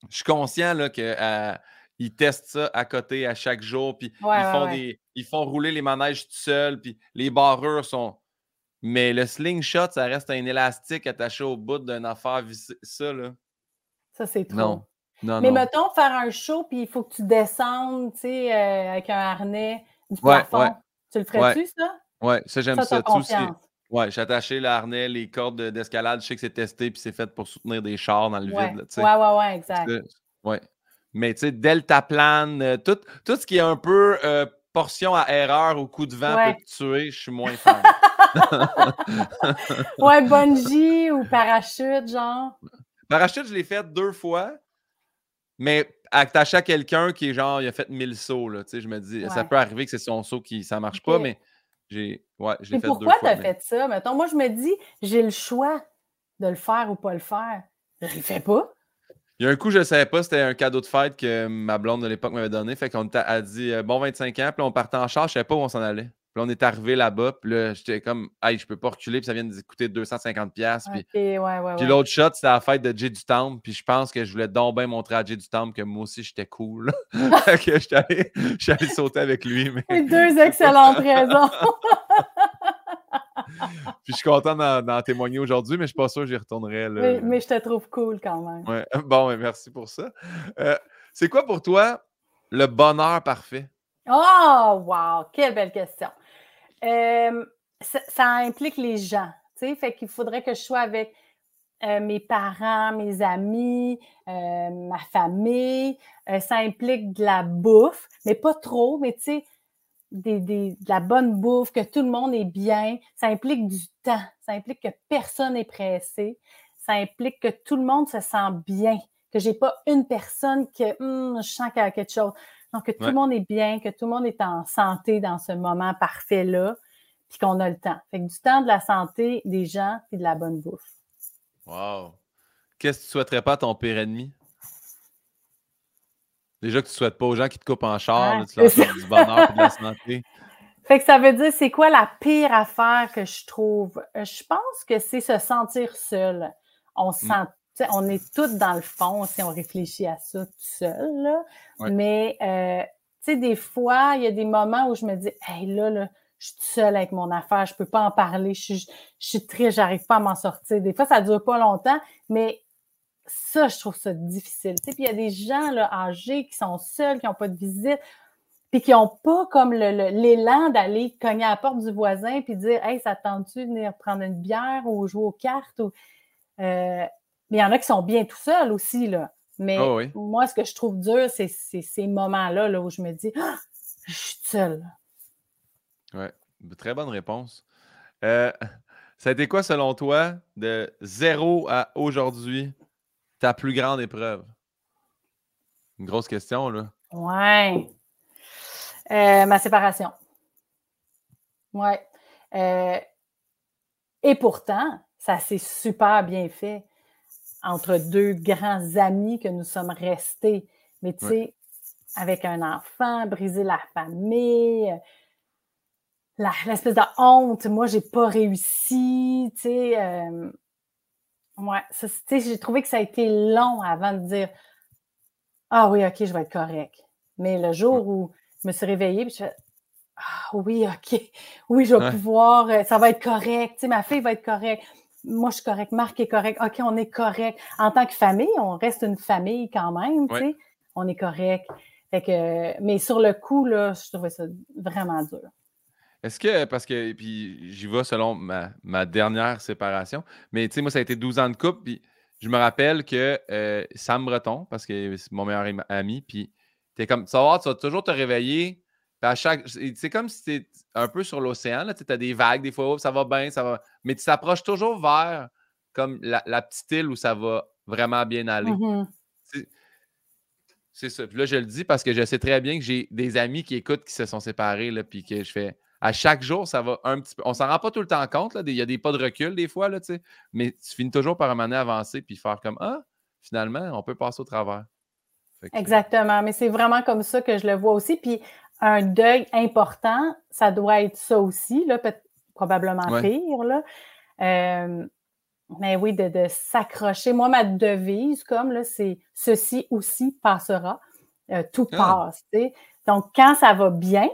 je suis conscient là, que. Euh, ils testent ça à côté à chaque jour, puis ils, font des, ils font rouler les manèges tout seuls, puis les barreurs sont, mais le slingshot, ça reste un élastique attaché au bout d'une affaire Ça, là. Ça, c'est trop. Non. Non, Mais mettons, faire un show, puis il faut que tu descendes, tu sais, euh, avec un harnais du plafond. Tu le ferais-tu, ça? Oui, ça, j'aime ça. ça. Aussi. Ouais, j'ai attaché le harnais, les cordes d'escalade. Je sais que c'est testé, puis c'est fait pour soutenir des chars dans le vide. Oui, ouais, ouais, ouais, exact. Ouais. Mais tu sais, deltaplane, euh, tout, tout ce qui est un peu euh, portion à erreur ou coup de vent peut te tuer, je suis moins fan. ouais, bungee ou parachute, genre. Parachute, je l'ai fait deux fois, mais attaché à quelqu'un qui est genre, il a fait mille sauts, là, tu sais, je me dis, ça peut arriver que c'est son saut qui, ça marche pas, mais j'ai, ouais, je l'ai fait deux fois. Pourquoi tu as fait ça? Mettons, moi, je me dis, j'ai le choix de le faire ou pas le faire. Je le fais pas. Il y a un coup, je ne savais pas, c'était un cadeau de fête que ma blonde de l'époque m'avait donné. Fait qu'on a dit euh, bon 25 ans, puis on partait en charge, je ne savais pas où on s'en allait. Puis on est arrivé là-bas, puis là, j'étais comme, hey, je peux pas reculer, puis ça vient de coûter 250$. Puis, ouais, ouais, puis l'autre shot, c'était la fête de Jay du Temple, puis je pense que je voulais donc bien montrer à Jay du Temple que moi aussi, j'étais cool. que j'étais allé, allé, sauter avec lui. Mais... Deux excellentes raisons. Puis je suis content d'en témoigner aujourd'hui, mais je ne suis pas sûr que j'y retournerai. Là. Mais, je te trouve cool quand même. Ouais. Bon, merci pour ça. Euh, c'est quoi pour toi le bonheur parfait? Oh, wow! Quelle belle question. Euh, ça, implique les gens. Fait qu'il faudrait que je sois avec euh, mes parents, mes amis, ma famille. ça implique de la bouffe, mais pas trop. Mais tu sais, de la bonne bouffe, que tout le monde est bien. Ça implique du temps. Ça implique que personne n'est pressé. Ça implique que tout le monde se sent bien. Que j'ai pas une personne que hum, je sens qu'il y a quelque chose. Donc, que tout le monde est bien, que tout le monde est en santé dans ce moment parfait-là, puis qu'on a le temps. Fait que du temps, de la santé, des gens, et de la bonne bouffe. Wow! Qu'est-ce que tu souhaiterais pas à ton pire ennemi? Déjà que tu ne souhaites pas aux gens qui te coupent en char, tu leur souhaites du bonheur et de la santé. Fait que ça veut dire, c'est quoi la pire affaire que je trouve? Euh, je pense que c'est se sentir seul. On se mm. On est toutes dans le fond si on réfléchit à ça tout seul. Là. Mais, euh, tu sais, des fois, il y a des moments où je me dis, hey, là, là, je suis seule avec mon affaire, je peux pas en parler, je suis, je suis très, j'arrive pas à m'en sortir. Des fois, ça dure pas longtemps, mais ça, je trouve ça difficile. Puis il y a des gens là, âgés qui sont seuls, qui n'ont pas de visite, puis qui n'ont pas comme l'élan d'aller cogner à la porte du voisin puis dire Hey, ça tente-tu de venir prendre une bière ou jouer aux cartes? Ou... Euh, mais il y en a qui sont bien tout seuls aussi. Là. Mais ah moi, ce que je trouve dur, c'est ces moments-là là, où je me dis ah, Je suis seule. Oui, très bonne réponse. Euh, ça a été quoi, selon toi, de zéro à aujourd'hui, ta plus grande épreuve? Une grosse question, là. Ouais. Euh, ma séparation. Ouais. Euh, et pourtant, ça s'est super bien fait entre deux grands amis que nous sommes restés. Mais tu sais, avec un enfant, briser la famille, l'espèce de honte, moi, j'ai pas réussi, tu sais. Euh, Ouais, j'ai trouvé que ça a été long avant de dire Ah oui, OK, je vais être correct. Mais le jour où je me suis réveillée, puis je fais Ah oui, OK, oui, je vais pouvoir, euh, ça va être correct, tu ma fille va être correcte. Moi, je suis correct, Marc est correct, OK, on est correct. En tant que famille, on reste une famille quand même, tu sais, on est correct. Fait que, mais sur le coup, là, je trouvais ça vraiment dur. Est-ce que, parce que, puis j'y vais selon ma, dernière séparation, mais tu sais, moi, ça a été 12 ans de couple, puis je me rappelle que euh, Sam Breton, parce que c'est mon meilleur ami, puis t'es comme, vas tu vas toujours te réveiller, à chaque, c'est comme si t'es un peu sur l'océan, tu as des vagues, des fois, ça va bien, ça va, mais tu t'approches toujours vers comme la, petite île où ça va vraiment bien aller. Mm-hmm. C'est ça. Puis là, je le dis parce que je sais très bien que j'ai des amis qui écoutent qui se sont séparés, là, puis que je fais à chaque jour, ça va un petit peu. On s'en rend pas tout le temps compte. Là. Il y a des pas de recul des fois, là, mais tu finis toujours par un avancer puis faire comme Ah, finalement, on peut passer au travers. Exactement. Mais c'est vraiment comme ça que je le vois aussi. Puis un deuil important, ça doit être ça aussi, là, probablement pire. Là. Euh, mais oui, de, s'accrocher. Moi, ma devise, comme là, c'est ceci aussi passera. Euh, tout ah. passe. Donc, quand ça va bien,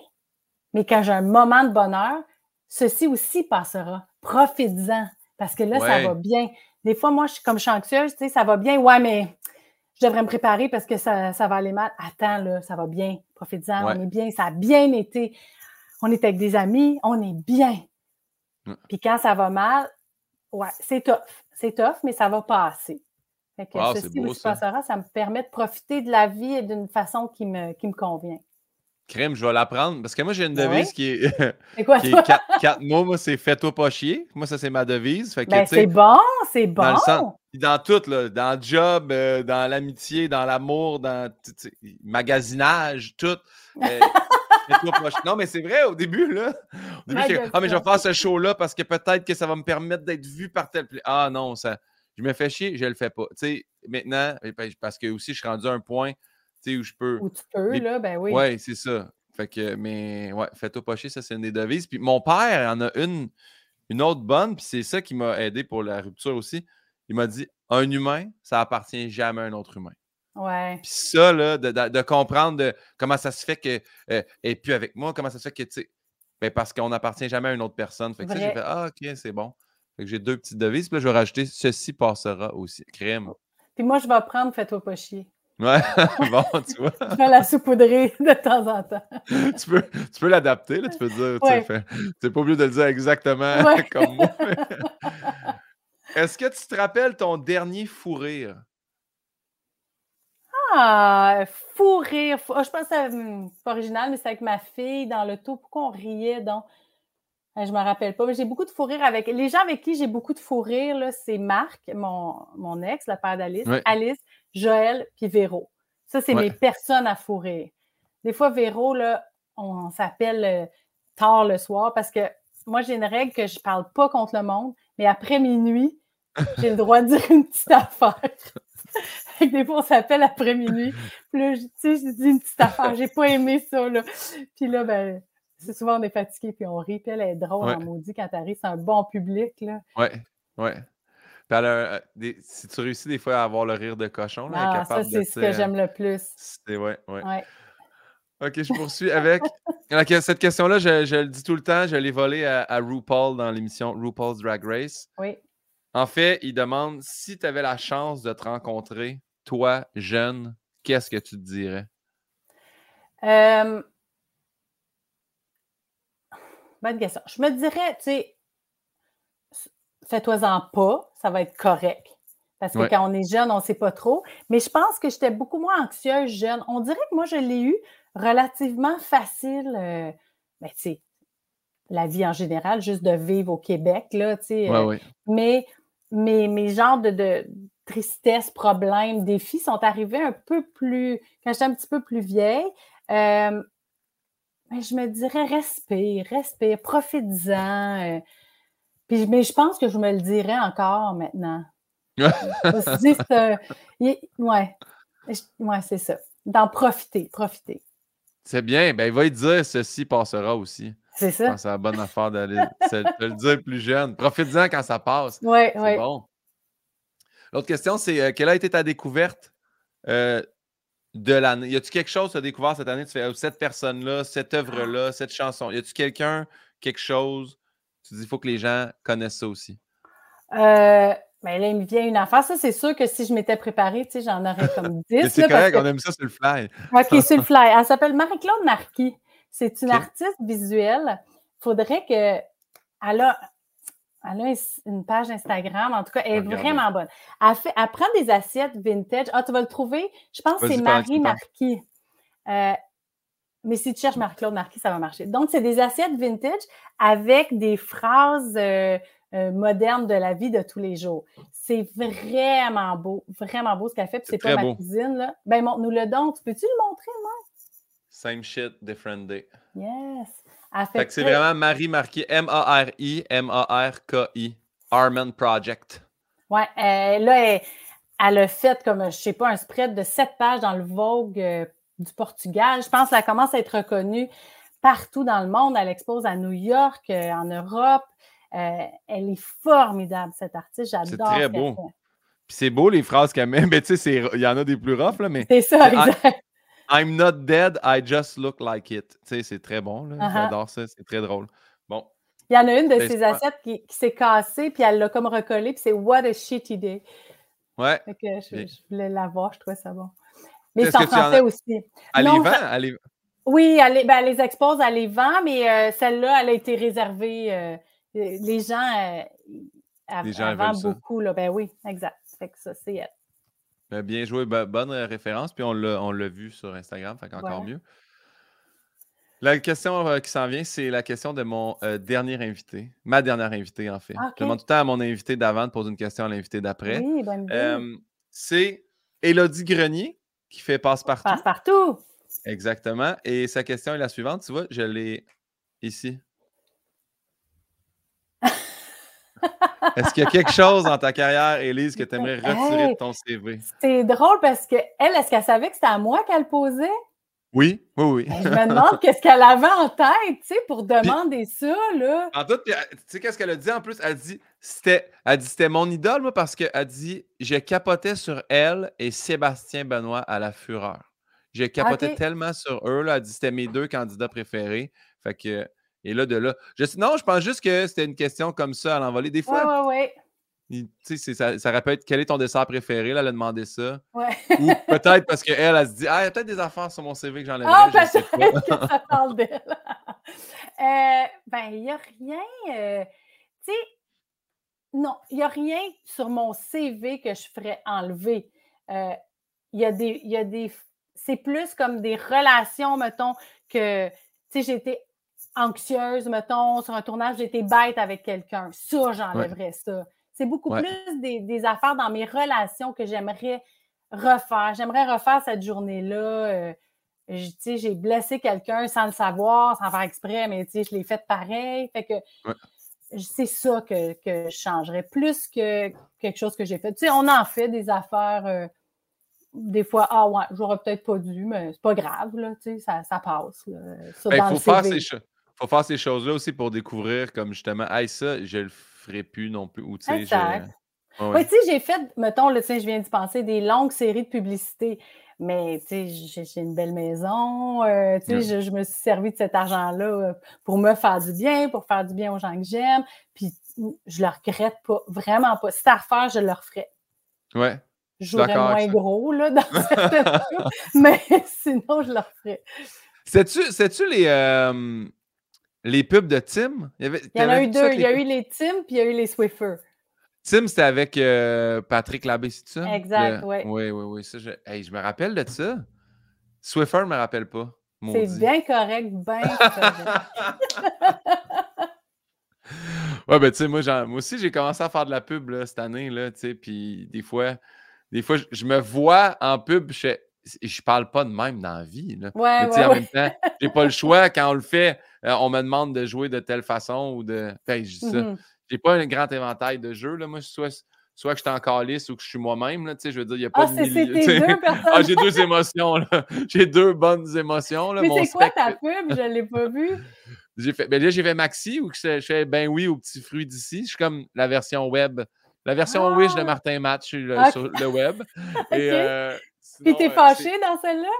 mais quand j'ai un moment de bonheur, ceci aussi passera. Profites-en. Parce que là, ça va bien. Des fois, moi, je suis comme je suis anxieuse, tu sais, ça va bien. Ouais, mais je devrais me préparer parce que ça, va aller mal. Attends, là, ça va bien. Profites-en. On est bien. Ça a bien été. On est avec des amis. On est bien. Puis quand ça va mal, ouais, c'est tough. C'est tough, mais ça va passer. Fait que ceci aussi passera, ça me permet de profiter de la vie d'une façon qui me, qui me convient. Crème, je vais l'apprendre. Parce que moi, j'ai une devise qui est, quoi, qui est quatre, mots. Moi, c'est fais-toi pas chier. Moi, ça, c'est ma devise. Ben, c'est bon, c'est bon. Dans, dans tout, là, dans le job, euh, dans l'amitié, dans l'amour, dans le magasinage, tout. Euh, non, mais c'est vrai, au début, là. Au début, ah, mais je vais faire ce show-là parce que peut-être que ça va me permettre d'être vu par tel. Ah non, ça. Je me fais chier, je le fais pas. Tu sais, maintenant, parce que aussi, je suis rendu à un point où je peux. Où tu peux, là, ben oui. Ouais, c'est ça. Fait que, mais ouais, fais-toi pas chier, ça, c'est une des devises. Puis mon père en a une, une autre bonne, puis c'est ça qui m'a aidé pour la rupture aussi. Il m'a dit un humain, ça appartient jamais à un autre humain. Ouais. Puis ça, là, de, comprendre de, comment ça se fait qu'elle euh, n'est plus avec moi, comment ça se fait que, tu sais, ben parce qu'on n'appartient jamais à une autre personne. Fait que ça, j'ai fait, ah, OK, c'est bon. Fait que j'ai deux petites devises, puis là, je vais rajouter ceci passera aussi. Crème. Puis moi, je vais prendre fais-toi pas chier. Ouais, bon, tu vois. Je vais la saupoudrer de temps en temps. tu peux, tu peux l'adapter, là, tu peux dire, tu n'es pas obligé de le dire exactement comme moi. Est-ce que tu te rappelles ton dernier fou rire? Ah, fou rire. Ah, je pense que hum, c'est pas original, mais c'est avec ma fille dans le tout. Pourquoi on riait donc? Je me rappelle pas, mais j'ai beaucoup de fou rire avec. Les gens avec qui j'ai beaucoup de fou rire, c'est Marc, mon, mon ex, le père d'Alice, Alice, Joël, puis Véro. Ça, c'est mes personnes à fou rire. Des fois, Véro, là, on, s'appelle euh, tard le soir parce que moi, j'ai une règle que je parle pas contre le monde, mais après minuit, j'ai le droit de dire une petite affaire. des fois, on s'appelle après minuit. Puis là, tu sais, je dis une petite affaire. J'ai pas aimé ça, là. Puis là, ben, c'est souvent on est fatigué puis on rit. Puis elle est drôle en maudit quand t'arrives. C'est un bon public, là. Ouais, ouais. Puis elle euh, si tu réussis des fois à avoir le rire de cochon, là, ah, ça, c'est ce que j'aime le plus. C'est, ouais, ouais. ouais. OK, je poursuis avec. Cette question-là, je, le dis tout le temps, je l'ai volée à, à RuPaul dans l'émission RuPaul's Drag Race. Oui. En fait, il demande si tu avais la chance de te rencontrer, toi, jeune, qu'est-ce que tu te dirais? Euh... Bonne question. Je me dirais, tu sais, fais-toi-en pas, ça va être correct. Parce que quand on est jeune, on ne sait pas trop. Mais je pense que j'étais beaucoup moins anxieuse jeune. On dirait que moi, je l'ai eu relativement facile. Euh, ben, tu sais, la vie en général, juste de vivre au Québec, là, tu sais. Euh, mais mes, mes genres de, de, tristesse, problèmes, défis sont arrivés un peu plus, quand j'étais un petit peu plus vieille. Euh, je me dirais, respire, respire, profite-en. Euh, puis, mais je pense que je me le dirais encore maintenant. ouais, ouais c'est ça. D'en profiter, profiter. C'est bien. Ben, il va y dire ceci passera aussi. C'est ça. C'est la bonne affaire d'aller le dire plus jeune. Profite-en quand ça passe. Oui, oui. bon. L'autre question, c'est euh, quelle a été ta découverte euh, de l'année? Y a-tu quelque chose que tu as découvert cette année? Tu fais oh, cette personne-là, cette œuvre-là, cette chanson. Y a-tu quelqu'un, quelque chose? Tu dis, il faut que les gens connaissent ça aussi. Euh, ben là, il me vient une affaire. Ça, c'est sûr que si je m'étais préparée, tu sais, j'en aurais comme 10. c'est correct, on aime ça sur le fly. OK, sur le fly. Elle s'appelle Marie-Claude Marquis. C'est une artiste visuelle. Il faudrait que. Elle a, elle a une page Instagram, en tout cas, elle est vraiment bonne. Elle, fait, elle prend des assiettes vintage. Ah, tu vas le trouver? Je pense que c'est Marie Marquis. Euh, mais si tu cherches Marie-Claude Marquis, ça va marcher. Donc, c'est des assiettes vintage avec des phrases euh, euh, modernes de la vie de tous les jours. C'est vraiment beau, vraiment beau ce qu'elle fait. Puis c'est pas ma cuisine, là. Ben, montre-nous le don. Peux-tu le montrer, moi? Same shit, different day. Yes. Fait, que c'est vraiment Marie Marquis, M-A-R-I, M-A-R-K-I, Armand Project. Ouais, euh, là, elle, a fait comme, je sais pas, un spread de sept pages dans le Vogue euh, du Portugal. Je pense qu'elle commence à être reconnue partout dans le monde. Elle expose à New York, euh, en Europe. elle est formidable, cette artiste. J'adore. C'est très beau. Puis c'est beau les phrases qu'elle met. Mais tu sais, il y en a des plus rough, là, mais. C'est ça, exact. I'm not dead, I just look like it. Tu sais, c'est très bon. Uh-huh. J'adore ça, c'est très drôle. Bon. Il y en a une de ben, ses assiettes qui, s'est cassée, puis elle l'a comme recollée, puis c'est What a shitty day. Ouais. Fait que je, voulais la voir, je trouvais ça bon. Mais c'est en français aussi. Elle les vend? Oui, elle, ben, elle, les expose, elle les vend, mais euh, celle-là, elle a été réservée. Euh, les gens, euh, les gens beaucoup. Là. Ben oui, exact. Fait que ça, c'est elle. Ben, bien joué, bonne référence. Puis on l'a vu sur Instagram, fait encore mieux. La question euh, qui s'en vient, c'est la question de mon euh, dernier invité, ma dernière invitée en fait. Ah, Je demande tout le temps à mon invité d'avant de poser une question à l'invité d'après. Oui, bonne c'est Élodie Grenier qui fait Passe-Partout. Passe-Partout. Exactement. Et sa question est la suivante. Tu vois, je l'ai ici. Est-ce qu'il y a quelque chose dans ta carrière, Élise, que tu aimerais retirer de ton CV? C'est drôle parce que elle, est-ce qu'elle savait que c'était à moi qu'elle posait? Oui, oui, oui. Ben, je me demande qu'est-ce qu'elle avait en tête, tu sais, pour demander ça, là. En tout, tu sais, qu'est-ce qu'elle a dit? En plus? Elle dit, c'était, elle dit, c'était mon idole, moi, parce qu'elle dit, je capotais sur elle et Sébastien Benoît à la fureur. J'ai capoté tellement sur eux, là. Elle dit, c'était mes deux candidats préférés. Fait que et là, de là. Je, non, je pense juste que c'était une question comme ça à l'envolée. Des fois. Oui, oui, oui. Ça, ça pu être quel est ton dessert préféré? Là, elle a demandé ça. Ouais. Ou peut-être parce qu'elle, elle, se dit Ah, il y a peut-être des affaires sur mon CV que j'enlèverais. Ah, peut-être que ça parle d'elle. euh, ben, il n'y a rien. Euh, tu sais, non, il n'y a rien sur mon CV que je ferais enlever. Euh, il y a des. Il y a des c'est plus comme des relations, mettons, que. Tu sais, j'ai été anxieuse, mettons, sur un tournage, j'ai été bête avec quelqu'un. Ça, j'enlèverais ça. C'est beaucoup plus des, affaires dans mes relations que j'aimerais refaire. J'aimerais refaire cette journée-là. Euh, j'ai blessé quelqu'un sans le savoir, sans faire exprès, mais je l'ai fait pareil. Fait que c'est ça que, je changerais plus que quelque chose que j'ai fait. on en fait des affaires. Euh, des fois, ah ouais, j'aurais peut-être pas dû, mais c'est pas grave, là, ça, ça passe. Il ben, faut, faire ces faut faire ces choses-là aussi pour découvrir comme justement, hey, ça, je le ferai plus non plus. Ou, exact. Oui, tu sais, j'ai fait, mettons, là, je viens d'y penser, des longues séries de publicités. Mais, tu sais, j'ai une belle maison. Euh, tu sais, je, me suis servi de cet argent-là euh, pour me faire du bien, pour faire du bien aux gens que j'aime. Puis, je le regrette pas, vraiment pas. Si à refaire, je le referais. Ouais. Je jouerais moins gros, là, dans cette mais sinon, je le referais. Sais-tu les, euh, les pubs de Tim? Il y, avait, il y en a eu deux. Il y a eu les Tim, puis il y a eu les Swiffer. Tim, c'était avec euh, Patrick Labbé, c'est ça? Exact, oui. Oui, oui, oui. Ça, je... je me rappelle de ça. Swiffer ne me rappelle pas. C'est bien correct, bien correct. ouais, ben tu sais, moi, moi aussi, j'ai commencé à faire de la pub là, cette année, là, tu sais, puis des fois, des fois, je me vois en pub, je, je parle pas de même dans la vie, là. Ouais, mais, ouais, en même temps, j'ai pas le choix. Quand on le fait, euh, on me demande de jouer de telle façon ou de... Ben, je dis ça. Mm-hmm j'ai pas un grand éventail de jeux. Là. Moi, soit, soit que je suis en calice ou que je suis moi-même. Là, je veux dire, il n'y a pas ah, de milieu. ah, j'ai deux émotions. J'ai deux bonnes émotions. Là. Mais c'est quoi ta pub? Je ne l'ai pas vu. J'ai fait, ben là, j'ai fait Maxi ou que je, fais Ben oui au petit fruit d'ici. Je suis comme la version web. La version Wish de ah! Martin Match sur le web. Et, euh, Puis t'es euh, fâché dans celle-là?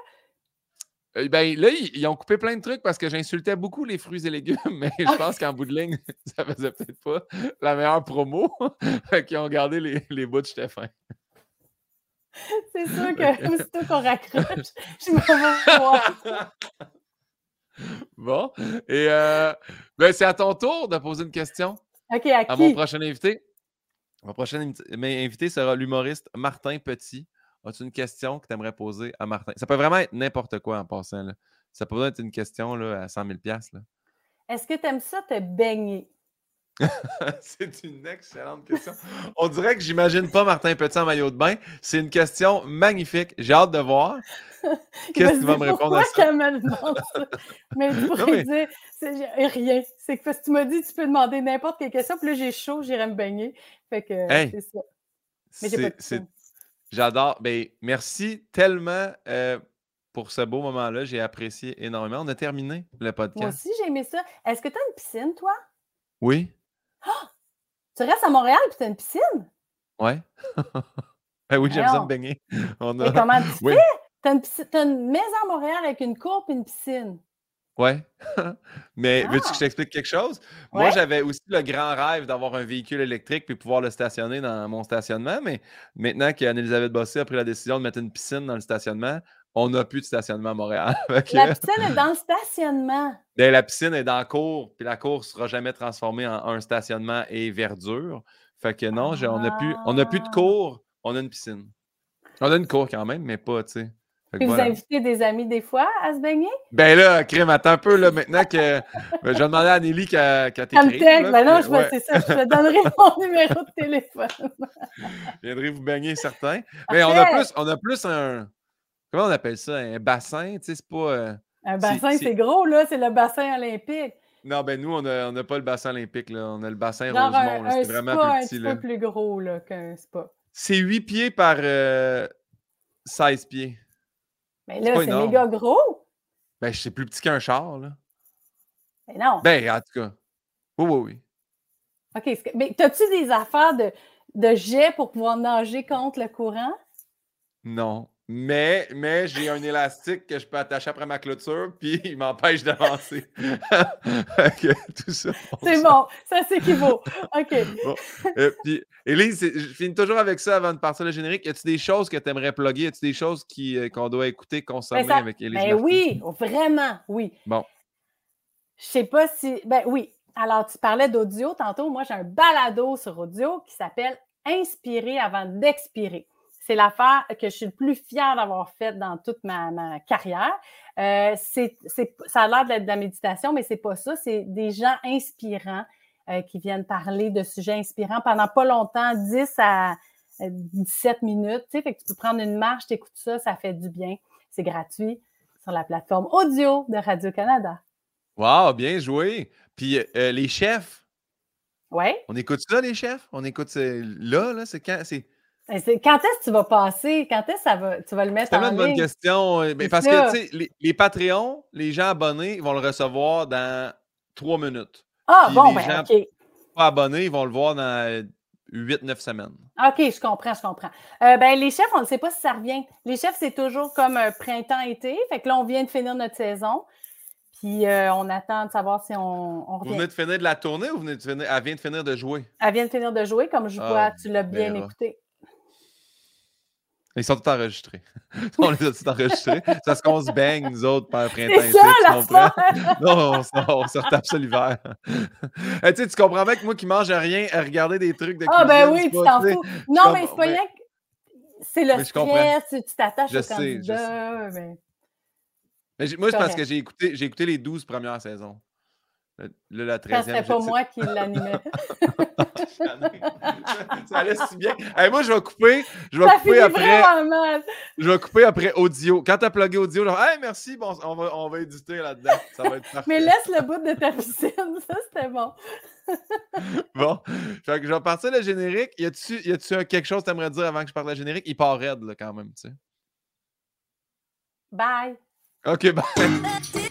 Euh, ben, là, ils, ont coupé plein de trucs parce que j'insultais beaucoup les fruits et légumes, mais je pense qu'en bout de ligne, ça faisait peut-être pas la meilleure promo. qu'ils ont gardé les, les bouts de Stéphane. C'est sûr que aussitôt qu'on raccroche, je me voir. Bon. Et euh, ben, c'est à ton tour de poser une question. OK, à, à mon prochain invité. Mon prochain invité sera l'humoriste Martin Petit. As-tu une question que tu aimerais poser à Martin? Ça peut vraiment être n'importe quoi en passant. Là. Ça peut être une question là, à 100 000 Est-ce que tu aimes ça te baigner? c'est une excellente question. On dirait que j'imagine pas Martin Petit en maillot de bain. C'est une question magnifique. J'ai hâte de voir. Qu'est-ce que tu vas me répondre à ça? Me ça? mais tu pourrais dire rien. C'est que parce que tu m'as dit tu peux demander n'importe quelle question, puis là j'ai chaud, j'irai me baigner. Fait que c'est ça. Mais j'ai pas J'adore. Ben, merci tellement euh, pour ce beau moment-là. J'ai apprécié énormément. On a terminé le podcast. Moi aussi, j'ai aimé ça. Est-ce que tu as une piscine, toi? Oui. Ah! Tu restes à Montréal et tu as une piscine? Ouais. ben oui, j'aime ça me baigner. On a... comment tu fais? Tu as, une maison à Montréal avec une cour et une piscine. Ouais. Mais veux-tu que je ah! t'explique quelque chose? Moi, j'avais aussi le grand rêve d'avoir un véhicule électrique puis pouvoir le stationner dans mon stationnement. Mais maintenant qu'Anne-Elisabeth Bossé a pris la décision de mettre une piscine dans le stationnement, on n'a plus de stationnement à Montréal. la piscine est dans le stationnement. Ben, la piscine est dans la cour, puis la cour ne sera jamais transformée en un stationnement et verdure. Fait que non, on n'a plus, plus de ah! cour, on a une piscine. On a une cour quand même, mais pas, tu sais. Puis vous invitez des amis des fois à se baigner? Ben là, crème, attends un peu, là, maintenant que ben, je vais demander à Nelly qu'elle qu t'écrit. Ben non, je vais, c'est ça, je te donnerai mon numéro de téléphone. je viendrai vous baigner, certain. Mais on a plus, on a plus un, comment on appelle ça, un bassin, tu sais, c'est pas... Euh, un bassin, c'est gros, là, c'est le bassin olympique. Non, ben nous, on n'a on a pas le bassin olympique, là. On a le bassin Rosemont, c'est vraiment plus petit, là. un petit peu plus gros, là, qu'un spa. C'est 8 pieds par 16 euh, pieds. Mais là, c'est méga gros. Ben, c'est plus petit qu'un char, là. Mais non. Ben, en tout cas. Oui, oui, oui. OK. Mais as-tu des affaires de, de jet pour pouvoir nager contre le courant? Non. Mais, mais j'ai un élastique que je peux attacher après ma clôture, puis il m'empêche d'avancer. C'est bon, ça s'équivaut. OK. Bon. Euh, puis, Élise, je finis toujours avec ça avant de partir le générique. Y a-t-il des choses que tu aimerais plugger? Y a-t-il des choses euh, qu'on doit écouter, consommer avec Élise? Ben oui, vraiment, oui. Bon. Je sais pas si. Ben oui. Alors, tu parlais d'audio tantôt. Moi, j'ai un balado sur audio qui s'appelle Inspirer avant d'expirer c'est l'affaire que je suis le plus fière d'avoir faite dans toute ma, carrière. Euh, c'est, ça a l'air d'être de la méditation, mais c'est pas ça. C'est des gens inspirants euh, qui viennent parler de sujets inspirants pendant pas longtemps, 10 à 17 minutes. Tu sais, fait que tu peux prendre une marche, t'écoutes ça, ça fait du bien. C'est gratuit sur la plateforme audio de Radio-Canada. Wow, bien joué. Puis euh, les chefs? Oui. On écoute ça, les chefs? On écoute là, là, c'est quand? C'est... Ben, quand est-ce que tu vas passer? Quand est-ce que ça va, tu vas le mettre en ligne? C'est une bonne question. Mais ben, parce que, tu sais, les, les, Patreons, les gens abonnés, ils vont le recevoir dans trois minutes. Ah, bon, ben, OK. Pas abonnés, ils vont le voir dans 8-9 semaines. OK, je comprends, je comprends. Euh, ben, les chefs, on ne sait pas si ça revient. Les chefs, c'est toujours comme un printemps-été. Fait que là, on vient de finir notre saison. Puis euh, on attend de savoir si on, revient. Vous venez de finir de la tournée ou vous venez de finir... elle vient de finir de jouer? Elle vient de finir de jouer, comme je ah, vois, tu l'as bien écouté. Ils sont tous enregistrés. on les a tous enregistrés. C'est parce qu'on se baigne, nous autres, par printemps. C'est ça, la Non, on, se retape ça l'hiver. tu sais, tu comprends bien que moi qui mange rien, à regarder des trucs de Ah, ben oui, tu t'en fous. Non, mais c'est pas rien que... C'est le stress, tu t'attaches au candidat. Mais... mais moi, c'est parce que j'ai écouté, j'ai écouté les 12 premières saisons. Là, la 13e. c'était pas moi qui l'animais. ça allait si bien. moi, je vais couper. Je vais couper après. Je vais couper après audio. Quand tu as plugué audio, genre, hey, merci, bon, on, va, on va éditer là-dedans. Ça va être parfait. Mais laisse le bout de ta piscine. Ça, c'était bon. bon. Fait que je vais partir le générique. Y a-tu, quelque chose que tu aimerais dire avant que je parte le générique? Il part raide, là, quand même, tu sais. Bye. OK, bye.